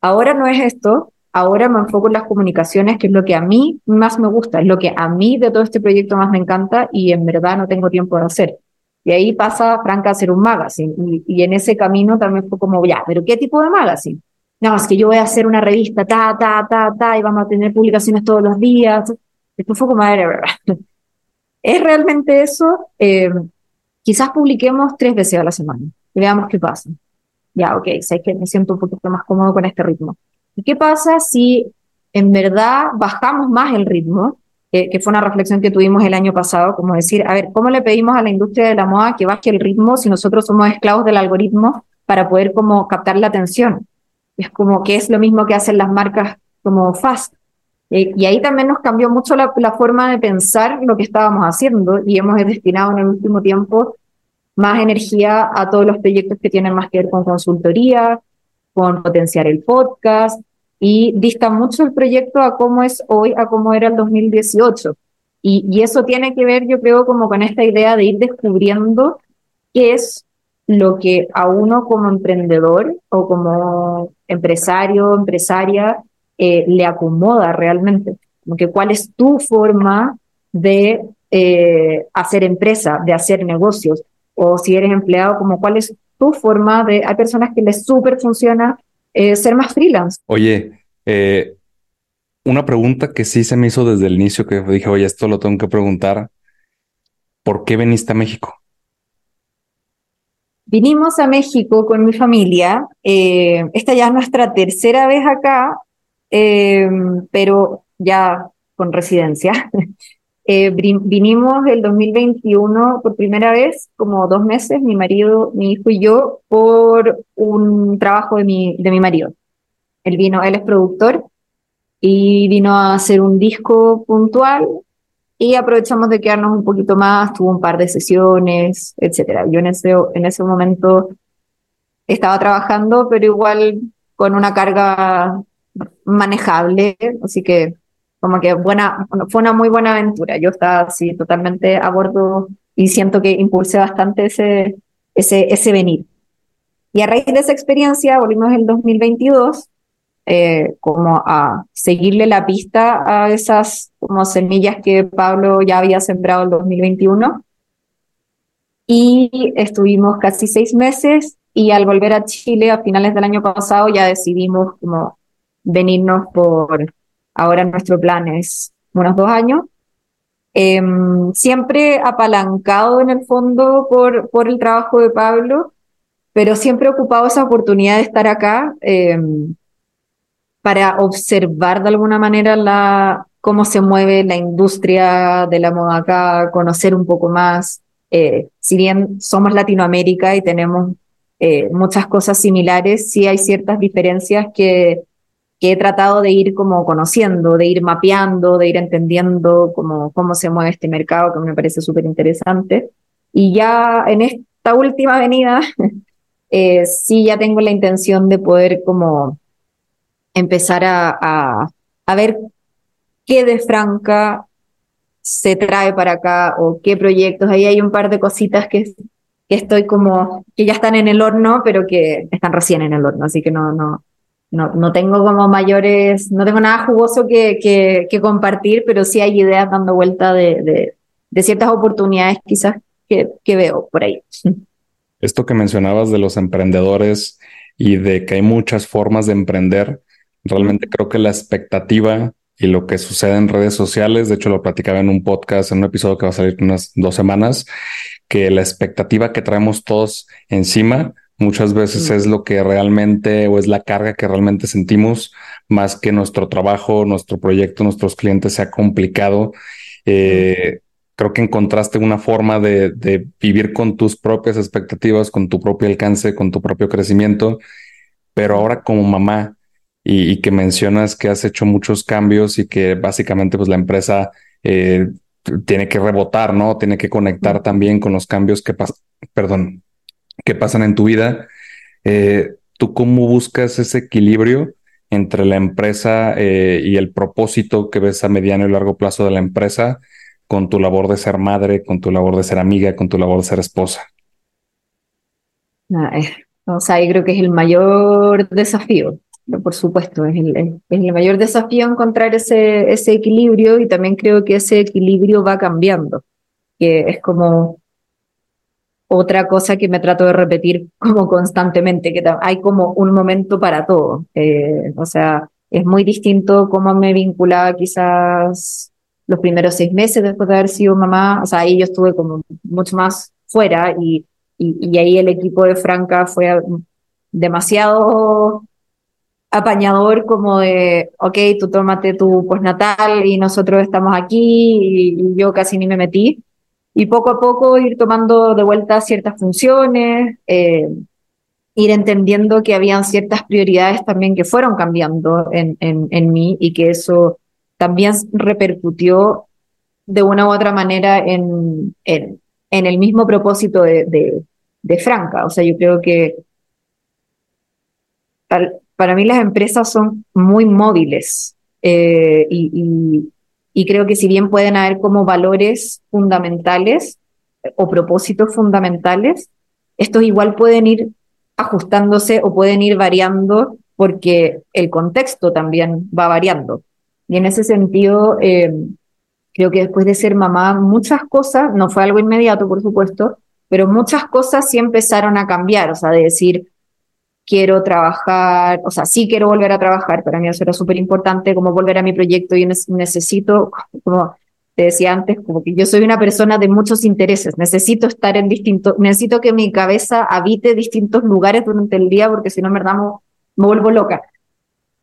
Ahora no es esto, ahora me enfoco en las comunicaciones, que es lo que a mí más me gusta, es lo que a mí de todo este proyecto más me encanta y en verdad no tengo tiempo de hacer. Y ahí pasa Franca a ser un magazine. Y, en ese camino también fue como, ya, pero ¿qué tipo de magazine? No, es que yo voy a hacer una revista, ta, ta, ta, ta, y vamos a tener publicaciones todos los días. Después fue como, ver, ¿es realmente eso? Eh, quizás publiquemos tres veces a la semana veamos qué pasa. Ya, ok, sé que me siento un poquito más cómodo con este ritmo. ¿Y qué pasa si en verdad bajamos más el ritmo que, fue una reflexión que tuvimos el año pasado, como decir, a ver, ¿cómo le pedimos a la industria de la moda que baje el ritmo si nosotros somos esclavos del algoritmo para poder como captar la atención? Es como que es lo mismo que hacen las marcas como Fast. y ahí también nos cambió mucho la, la forma de pensar lo que estábamos haciendo y hemos destinado en el último tiempo más energía a todos los proyectos que tienen más que ver con consultoría, con potenciar el podcast, y dista mucho el proyecto a cómo es hoy, a cómo era el 2018. Y, y eso tiene que ver, yo creo, como con esta idea de ir descubriendo qué es lo que a uno como emprendedor o como empresario, empresaria, eh, le acomoda realmente. Como que cuál es tu forma de eh, hacer empresa, de hacer negocios. O si eres empleado, como cuál es tu forma de... Hay personas que les súper funciona eh, ser más freelance. Oye, eh, una pregunta que sí se me hizo desde el inicio, que dije, oye, esto lo tengo que preguntar. ¿Por qué veniste a México? Vinimos a México con mi familia. Eh, esta ya es nuestra tercera vez acá, pero ya con residencia. Eh, vinimos el 2021 por primera vez, como dos meses, mi marido, mi hijo y yo, por un trabajo de mi, de mi marido. Él vino, él es productor y vino a hacer un disco puntual y aprovechamos de quedarnos un poquito más, tuvo un par de sesiones, etcétera. Yo en ese, en ese momento estaba trabajando, pero igual con una carga manejable, así que como que buena, fue una muy buena aventura. Yo estaba así totalmente a bordo y siento que impulsé bastante ese, ese, ese venir. Y a raíz de esa experiencia volvimos en 2022 eh, como a seguirle la pista a esas como semillas que Pablo ya había sembrado en 2021. y estuvimos casi seis meses y al volver a Chile a finales del año pasado ya decidimos como venirnos por, ahora nuestro plan es unos dos años, em, siempre apalancado en el fondo por, por el trabajo de Pablo, pero siempre ocupado esa oportunidad de estar acá em, para observar de alguna manera la, cómo se mueve la industria de la moda acá, conocer un poco más, eh, si bien somos Latinoamérica y tenemos eh, muchas cosas similares, sí hay ciertas diferencias que, que, he tratado de ir como conociendo, de ir mapeando, de ir entendiendo cómo, cómo se mueve este mercado, que me parece súper interesante. Y ya en esta última venida, eh, sí ya tengo la intención de poder como empezar a, a, a ver qué de Franca se trae para acá o qué proyectos. Ahí hay un par de cositas que, que estoy como, que ya están en el horno, pero que están recién en el horno, así que no, no, no, no tengo como mayores, no tengo nada jugoso que, que, que compartir, pero sí hay ideas dando vuelta de, de, de ciertas oportunidades quizás que, que veo por ahí. Esto que mencionabas de los emprendedores y de que hay muchas formas de emprender, realmente creo que la expectativa y lo que sucede en redes sociales. De hecho, lo platicaba en un podcast, en un episodio que va a salir unas dos semanas, que la expectativa que traemos todos encima muchas veces es lo que realmente o es la carga que realmente sentimos más que nuestro trabajo, nuestro proyecto, nuestros clientes sea complicado. Eh, creo que encontraste una forma de, de, vivir con tus propias expectativas, con tu propio alcance, con tu propio crecimiento, pero ahora como mamá, y, que mencionas que has hecho muchos cambios y que básicamente pues la empresa eh, tiene que rebotar, ¿no? Tiene que conectar también con los cambios que pasan, perdón, que pasan en tu vida. Eh, ¿Tú cómo buscas ese equilibrio entre la empresa eh, y el propósito que ves a mediano y largo plazo de la empresa con tu labor de ser madre, con tu labor de ser amiga, con tu labor de ser esposa? o sea, yo creo que es el mayor desafío por supuesto, es el, el, mayor desafío encontrar ese, ese equilibrio y también creo que ese equilibrio va cambiando, que es como otra cosa que me trato de repetir como constantemente, que hay como un momento para todo. Eh, o sea, es muy distinto cómo me vinculaba quizás los primeros seis meses después de haber sido mamá, o sea, ahí yo estuve como mucho más fuera y, ahí el equipo de Franca fue demasiado apañador como de, ok, tú tómate tu postnatal y nosotros estamos aquí y, yo casi ni me metí. Y poco a poco ir tomando de vuelta ciertas funciones, eh, ir entendiendo que habían ciertas prioridades también que fueron cambiando en, en, en mí y que eso también repercutió de una u otra manera en, en, en el mismo propósito de, de, Franca. O sea, yo creo que para mí las empresas son muy móviles eh, y, creo que si bien pueden haber como valores fundamentales o propósitos fundamentales, estos igual pueden ir ajustándose o pueden ir variando porque el contexto también va variando. Y en ese sentido, eh, creo que después de ser mamá, muchas cosas, no fue algo inmediato, por supuesto, pero muchas cosas sí empezaron a cambiar, o sea, de decir, quiero trabajar, o sea, sí quiero volver a trabajar, para mí eso era súper importante, como volver a mi proyecto, yo necesito, como te decía antes, como que yo soy una persona de muchos intereses, necesito estar en distintos, necesito que mi cabeza habite distintos lugares durante el día, porque si no, me verdad, me, vuelvo loca.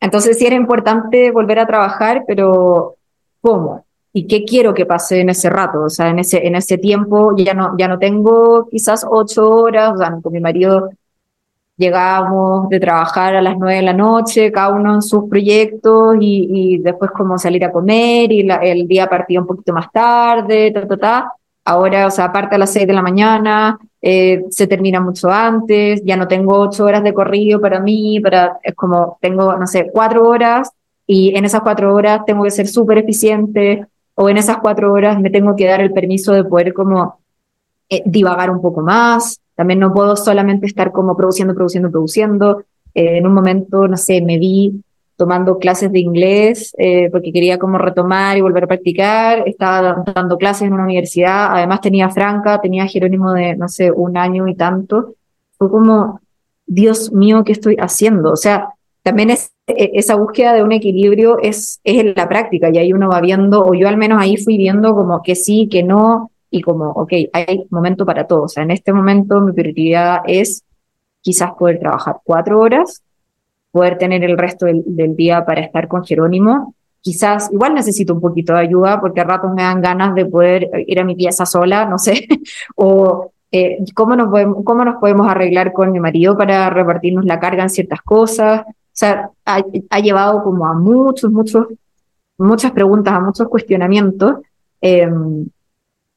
Entonces sí era importante volver a trabajar, pero ¿cómo? ¿Y qué quiero que pase en ese rato? O sea, en ese, en ese tiempo ya no, ya no tengo quizás ocho horas, o sea, con mi marido llegábamos de trabajar a las nueve de la noche, cada uno en sus proyectos y, y después como salir a comer y el día partía un poquito más tarde, ta, ta, ta. Ahora, o sea, aparte a las seis de la mañana, eh, se termina mucho antes, ya no tengo ocho horas de corrido para mí, para, es como tengo, no sé, cuatro horas y en esas cuatro horas tengo que ser súper eficiente o en esas cuatro horas me tengo que dar el permiso de poder como eh, divagar un poco más, también no puedo solamente estar como produciendo, produciendo, produciendo. Eh, en un momento, no sé, me vi tomando clases de inglés eh, porque quería como retomar y volver a practicar. Estaba dando clases en una universidad. Además tenía Franca, tenía Jerónimo de, no sé, un año y tanto. Fue como, Dios mío, ¿qué estoy haciendo? O sea, también es, e, esa búsqueda de un equilibrio es, es en la práctica y ahí uno va viendo, o yo al menos ahí fui viendo como que sí, que no, y como, ok, hay momento para todo. En este momento mi prioridad es quizás poder trabajar cuatro horas, poder tener el resto del, día para estar con Jerónimo. Quizás, igual necesito un poquito de ayuda porque a ratos me dan ganas de poder ir a mi pieza sola, no sé, o eh, ¿cómo, nos podemos, cómo nos podemos arreglar con mi marido para repartirnos la carga en ciertas cosas. O sea, ha, llevado como a muchos, muchos, muchas preguntas, a muchos cuestionamientos. Eh,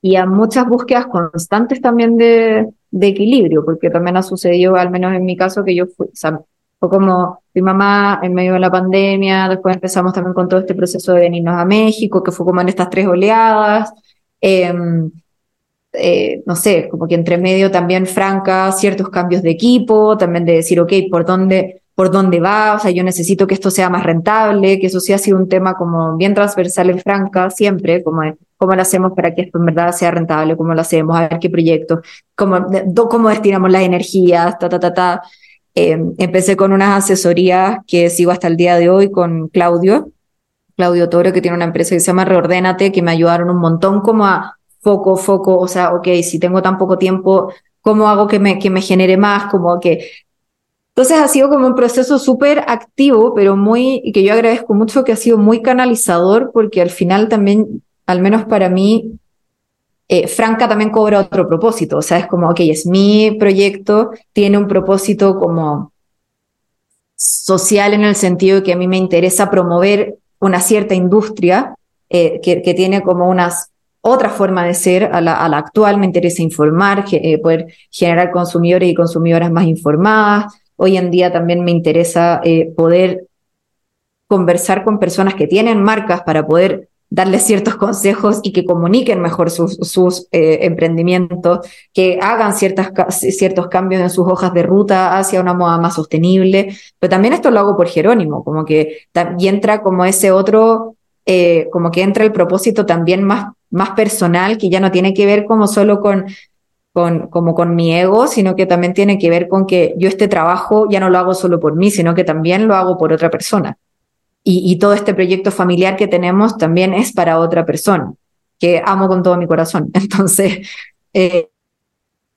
y a muchas búsquedas constantes también de, de, equilibrio, porque también ha sucedido, al menos en mi caso, que yo fui, o sea, fue como mi mamá en medio de la pandemia, después empezamos también con todo este proceso de venirnos a México, que fue como en estas tres oleadas, em, eh, no sé, como que entre medio también franca ciertos cambios de equipo, también de decir, ok, ¿por dónde, por dónde va? O sea, yo necesito que esto sea más rentable, que eso sí ha sido un tema como bien transversal en franca siempre, como cómo lo hacemos para que esto en verdad sea rentable, cómo lo hacemos, a ver qué proyectos, cómo, cómo destinamos las energías, ta, ta, ta, ta. Eh, empecé con unas asesorías que sigo hasta el día de hoy con Claudio, Claudio Toro, que tiene una empresa que se llama Reordénate, que me ayudaron un montón como a foco, foco, o sea, ok, si tengo tan poco tiempo, ¿cómo hago que me, que me genere más? Como que... Entonces ha sido como un proceso súper activo, pero muy, que yo agradezco mucho que ha sido muy canalizador, porque al final también al menos para mí, eh, Franca también cobra otro propósito. O sea, es como, ok, es mi proyecto, tiene un propósito como social en el sentido de que a mí me interesa promover una cierta industria eh, que, tiene como unas otra forma de ser a la, actual, me interesa informar, eh, poder generar consumidores y consumidoras más informadas. Hoy en día también me interesa poder conversar con personas que tienen marcas para poder darles ciertos consejos y que comuniquen mejor sus, sus eh, emprendimientos, que hagan ciertas, ciertos cambios en sus hojas de ruta hacia una moda más sostenible. Pero también esto lo hago por Jerónimo, como que y entra como ese otro, eh, como que entra el propósito también más, más personal, que ya no tiene que ver como solo con con, como con mi ego, sino que también tiene que ver con que yo este trabajo ya no lo hago solo por mí, sino que también lo hago por otra persona y, todo este proyecto familiar que tenemos también es para otra persona, que amo con todo mi corazón. Entonces, eh,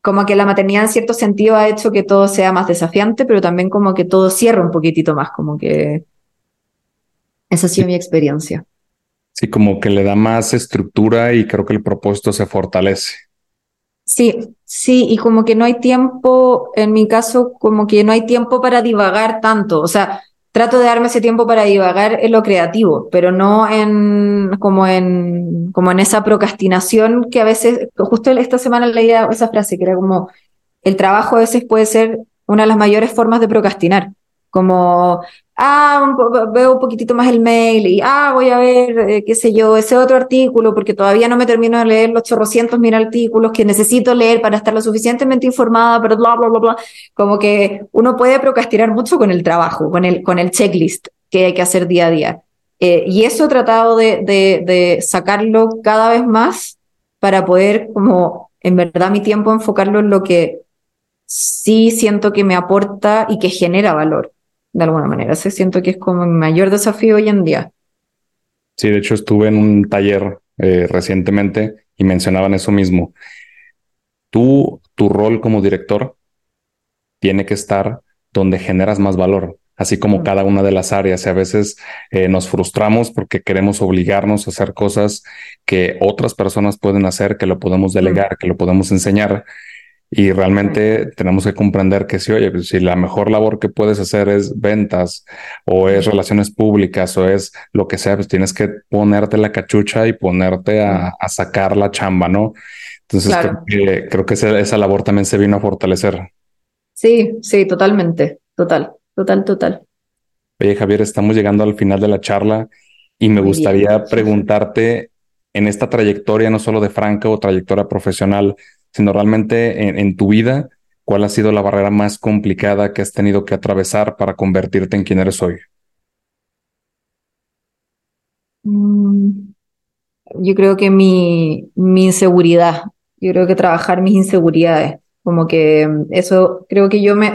como que la maternidad en cierto sentido ha hecho que todo sea más desafiante, pero también como que todo cierra un poquitito más, como que esa ha sido mi experiencia. Sí, como que le da más estructura y creo que el propósito se fortalece. Sí, sí, y como que no hay tiempo, en mi caso, como que no hay tiempo para divagar tanto. O sea, trato de darme ese tiempo para divagar en lo creativo, pero no en como en como en esa procrastinación que a veces, justo esta semana leía esa frase que era como el trabajo a veces puede ser una de las mayores formas de procrastinar como, ah, veo un poquitito más el mail y, ah, voy a ver, eh, qué sé yo, ese otro artículo, porque todavía no me termino de leer los chorrocientos mil artículos que necesito leer para estar lo suficientemente informada, pero bla, bla, bla, bla. Como que uno puede procrastinar mucho con el trabajo, con el, con el checklist que hay que hacer día a día. Eh, y eso he tratado de, de, de sacarlo cada vez más para poder, como, en verdad, mi tiempo enfocarlo en lo que sí siento que me aporta y que genera valor de alguna manera. Se siento que es como mi mayor desafío hoy en día. Sí, de hecho estuve en un taller eh, recientemente y mencionaban eso mismo. Tú, tu rol como director tiene que estar donde generas más valor, así como cada una de las áreas. Y a veces eh, nos frustramos porque queremos obligarnos a hacer cosas que otras personas pueden hacer, que lo podemos delegar, que lo podemos enseñar. Y realmente tenemos que comprender que si, oye, pues, si la mejor labor que puedes hacer es ventas o es relaciones públicas o es lo que sea, pues tienes que ponerte la cachucha y ponerte a, sacar la chamba, ¿no? Entonces creo que, creo que esa, esa labor también se vino a fortalecer. Sí, sí, totalmente, total, total, total. Oye, Javier, estamos llegando al final de la charla y me gustaría preguntarte en esta trayectoria, no solo de Franca o trayectoria profesional, sino realmente en, tu vida, ¿cuál ha sido la barrera más complicada que has tenido que atravesar para convertirte en quien eres hoy? Mm, yo creo que mi, mi inseguridad, yo creo que trabajar mis inseguridades, como que eso, creo que yo me...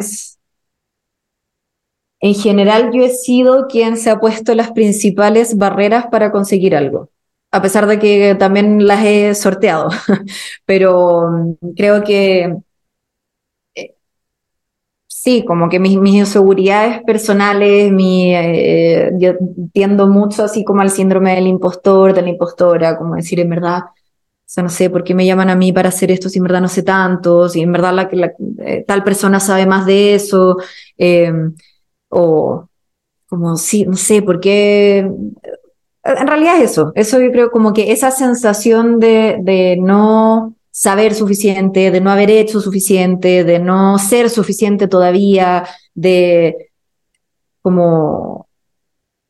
En general yo he sido quien se ha puesto las principales barreras para conseguir algo, a pesar de que también las he sorteado, pero mm, creo que Sí, como que mis, mis inseguridades personales, mi, eh, yo tiendo mucho así como al síndrome del impostor, de la impostora, como decir en verdad, o sea, no sé, ¿por qué me llaman a mí para hacer esto si en verdad no sé tanto? Si en verdad la, la eh, tal persona sabe más de eso, eh, o como, sí, no sé, ¿por qué? En realidad es eso, eso yo creo como que esa sensación de, de no saber suficiente, de no haber hecho suficiente, de no ser suficiente todavía, de como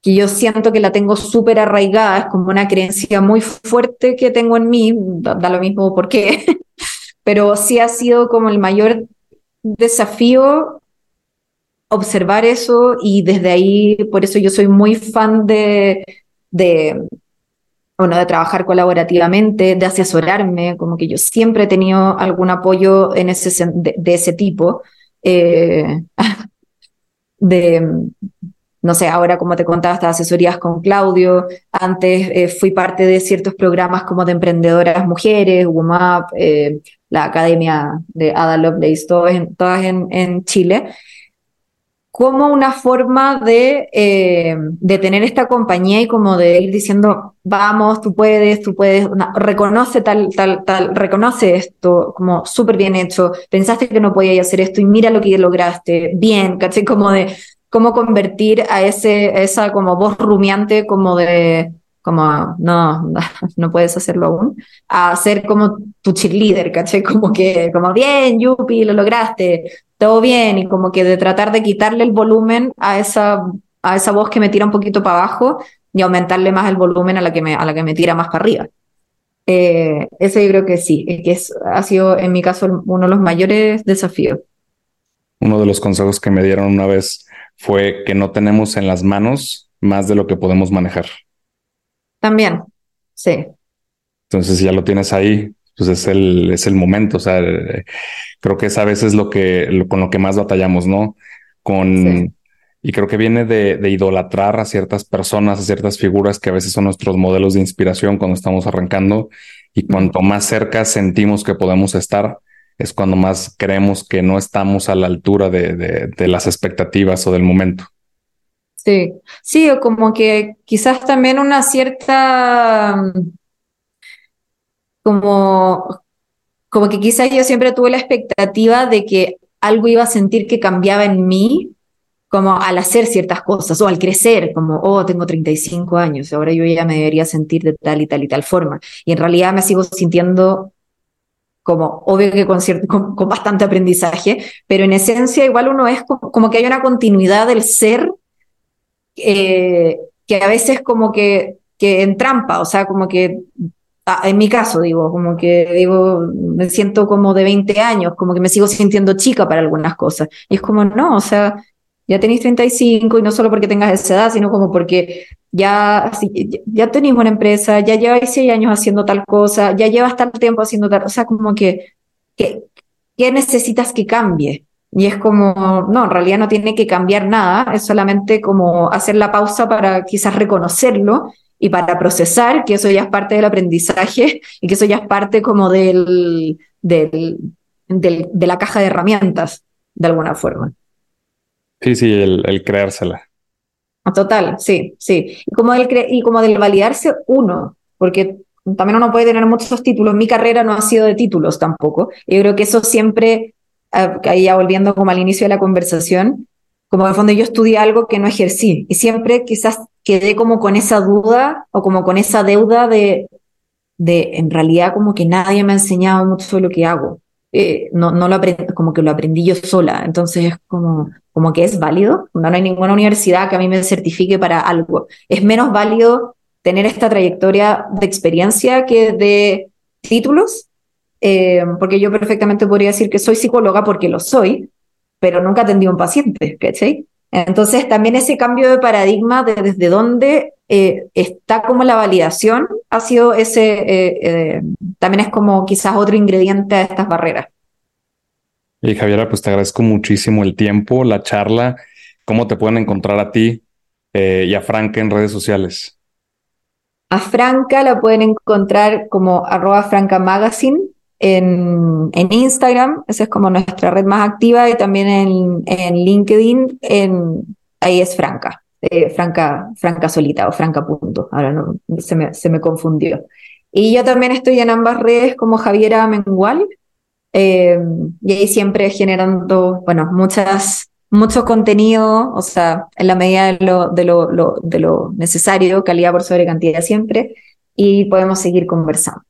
que yo siento que la tengo súper arraigada, es como una creencia muy fuerte que tengo en mí, da, lo mismo por qué, pero sí ha sido como el mayor desafío observar eso y desde ahí, por eso yo soy muy fan de, de, bueno, de trabajar colaborativamente, de asesorarme, como que yo siempre he tenido algún apoyo en ese, de, ese tipo. Eh, de, no sé, ahora como te contaba, estas asesorías con Claudio, antes eh, fui parte de ciertos programas como de emprendedoras mujeres, WOMAP, eh, la Academia de Ada Lovelace, todas en, todas en, en Chile como una forma de, eh, de tener esta compañía y como de ir diciendo, vamos, tú puedes, tú puedes, reconoce tal, tal, tal, reconoce esto como súper bien hecho, pensaste que no podías hacer esto y mira lo que lograste, bien, ¿caché? Como de cómo convertir a ese, esa como voz rumiante como de, como, no, no puedes hacerlo aún, a ser como tu cheerleader, ¿caché? Como que, como, bien, Yupi, lo lograste, todo bien, y como que de tratar de quitarle el volumen a esa, a esa voz que me tira un poquito para abajo y aumentarle más el volumen a la que me, a la que me tira más para arriba. Eh, eso yo creo que sí, que es, ha sido en mi caso uno de los mayores desafíos. Uno de los consejos que me dieron una vez fue que no tenemos en las manos más de lo que podemos manejar. También, sí. Entonces, si ya lo tienes ahí, pues es el, es el momento. O sea, creo que es a veces lo que, con lo que más batallamos, ¿no? Con, y creo que viene de, de, idolatrar a ciertas personas, a ciertas figuras que a veces son nuestros modelos de inspiración cuando estamos arrancando. Y cuanto más cerca sentimos que podemos estar, es cuando más creemos que no estamos a la altura de, de, de las expectativas o del momento. Sí, sí, o como que quizás también una cierta, como, como que quizás yo siempre tuve la expectativa de que algo iba a sentir que cambiaba en mí, como al hacer ciertas cosas o al crecer, como, oh, tengo 35 años, ahora yo ya me debería sentir de tal y tal y tal forma. Y en realidad me sigo sintiendo como, obvio que con, cierto, con, bastante aprendizaje, pero en esencia igual uno es como, como que hay una continuidad del ser eh, que a veces como que, que entrampa, o sea, como que, ah, en mi caso digo, como que digo, me siento como de 20 años, como que me sigo sintiendo chica para algunas cosas. Y es como, no, o sea, ya tenéis 35 y no solo porque tengas esa edad, sino como porque ya, ya tenéis una empresa, ya lleváis 6 años haciendo tal cosa, ya llevas tal tiempo haciendo tal, o sea, como que, que ¿qué necesitas que cambie? Y es como, no, en realidad no tiene que cambiar nada, es solamente como hacer la pausa para quizás reconocerlo y para procesar que eso ya es parte del aprendizaje y que eso ya es parte como del, del, del de la caja de herramientas, de alguna forma. Sí, sí, el, el creársela. Total, sí, sí. Y como, del y como del validarse uno, porque también uno puede tener muchos títulos. Mi carrera no ha sido de títulos tampoco. Yo creo que eso siempre ahí ya volviendo como al inicio de la conversación, como en el fondo yo estudié algo que no ejercí y siempre quizás quedé como con esa duda o como con esa deuda de, de en realidad como que nadie me ha enseñado mucho de lo que hago. Eh, no, no lo aprendí, como que lo aprendí yo sola, entonces es como, como que es válido, no, no hay ninguna universidad que a mí me certifique para algo. Es menos válido tener esta trayectoria de experiencia que de títulos, eh, porque yo perfectamente podría decir que soy psicóloga porque lo soy, pero nunca atendí a un paciente, ¿cachai? Entonces también ese cambio de paradigma de desde dónde eh, está como la validación, ha sido ese, eh, eh, también es como quizás otro ingrediente a estas barreras. Y Javiera, pues te agradezco muchísimo el tiempo, la charla, cómo te pueden encontrar a ti y a Franca en redes sociales. A Franca la pueden encontrar como arroba Franca Magazine en, en, Instagram, esa es como nuestra red más activa, y también en, en LinkedIn, en, ahí es Franca, eh, Franca, Franca solita o Franca punto, ahora no, se me, se me confundió. Y yo también estoy en ambas redes como Javiera Mengual, eh, y ahí siempre generando, bueno, muchas, mucho contenido, o sea, en la medida de lo, de lo, lo, de lo necesario, calidad por sobre cantidad siempre, y podemos seguir conversando.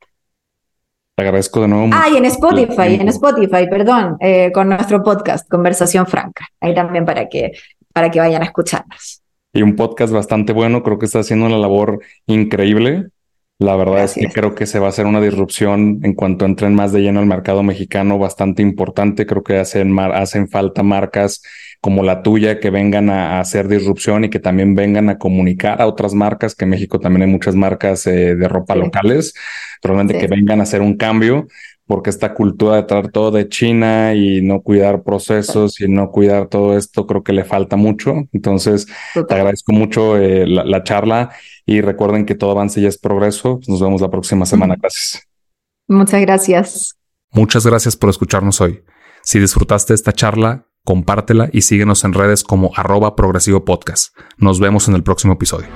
Te agradezco de nuevo. Ah, y en Spotify, en Spotify, perdón, eh, con nuestro podcast, Conversación Franca. Ahí también para que, para que vayan a escucharnos. Y un podcast bastante bueno, creo que está haciendo una labor increíble. La verdad es que creo que se va a hacer una disrupción en cuanto entren más de lleno al mercado mexicano bastante importante. Creo que hacen, hacen falta marcas como la tuya que vengan a, hacer disrupción y que también vengan a comunicar a otras marcas, que en México también hay muchas marcas eh, de ropa locales realmente que vengan a hacer un cambio, porque esta cultura de traer todo de China y no cuidar procesos y no cuidar todo esto, creo que le falta mucho. Entonces, te agradezco mucho eh, la, charla y recuerden que todo avance ya es progreso. Nos vemos la próxima semana. Gracias. Muchas gracias. Muchas gracias por escucharnos hoy. Si disfrutaste esta charla, compártela y síguenos en redes como arroba progresivo podcast. Nos vemos en el próximo episodio.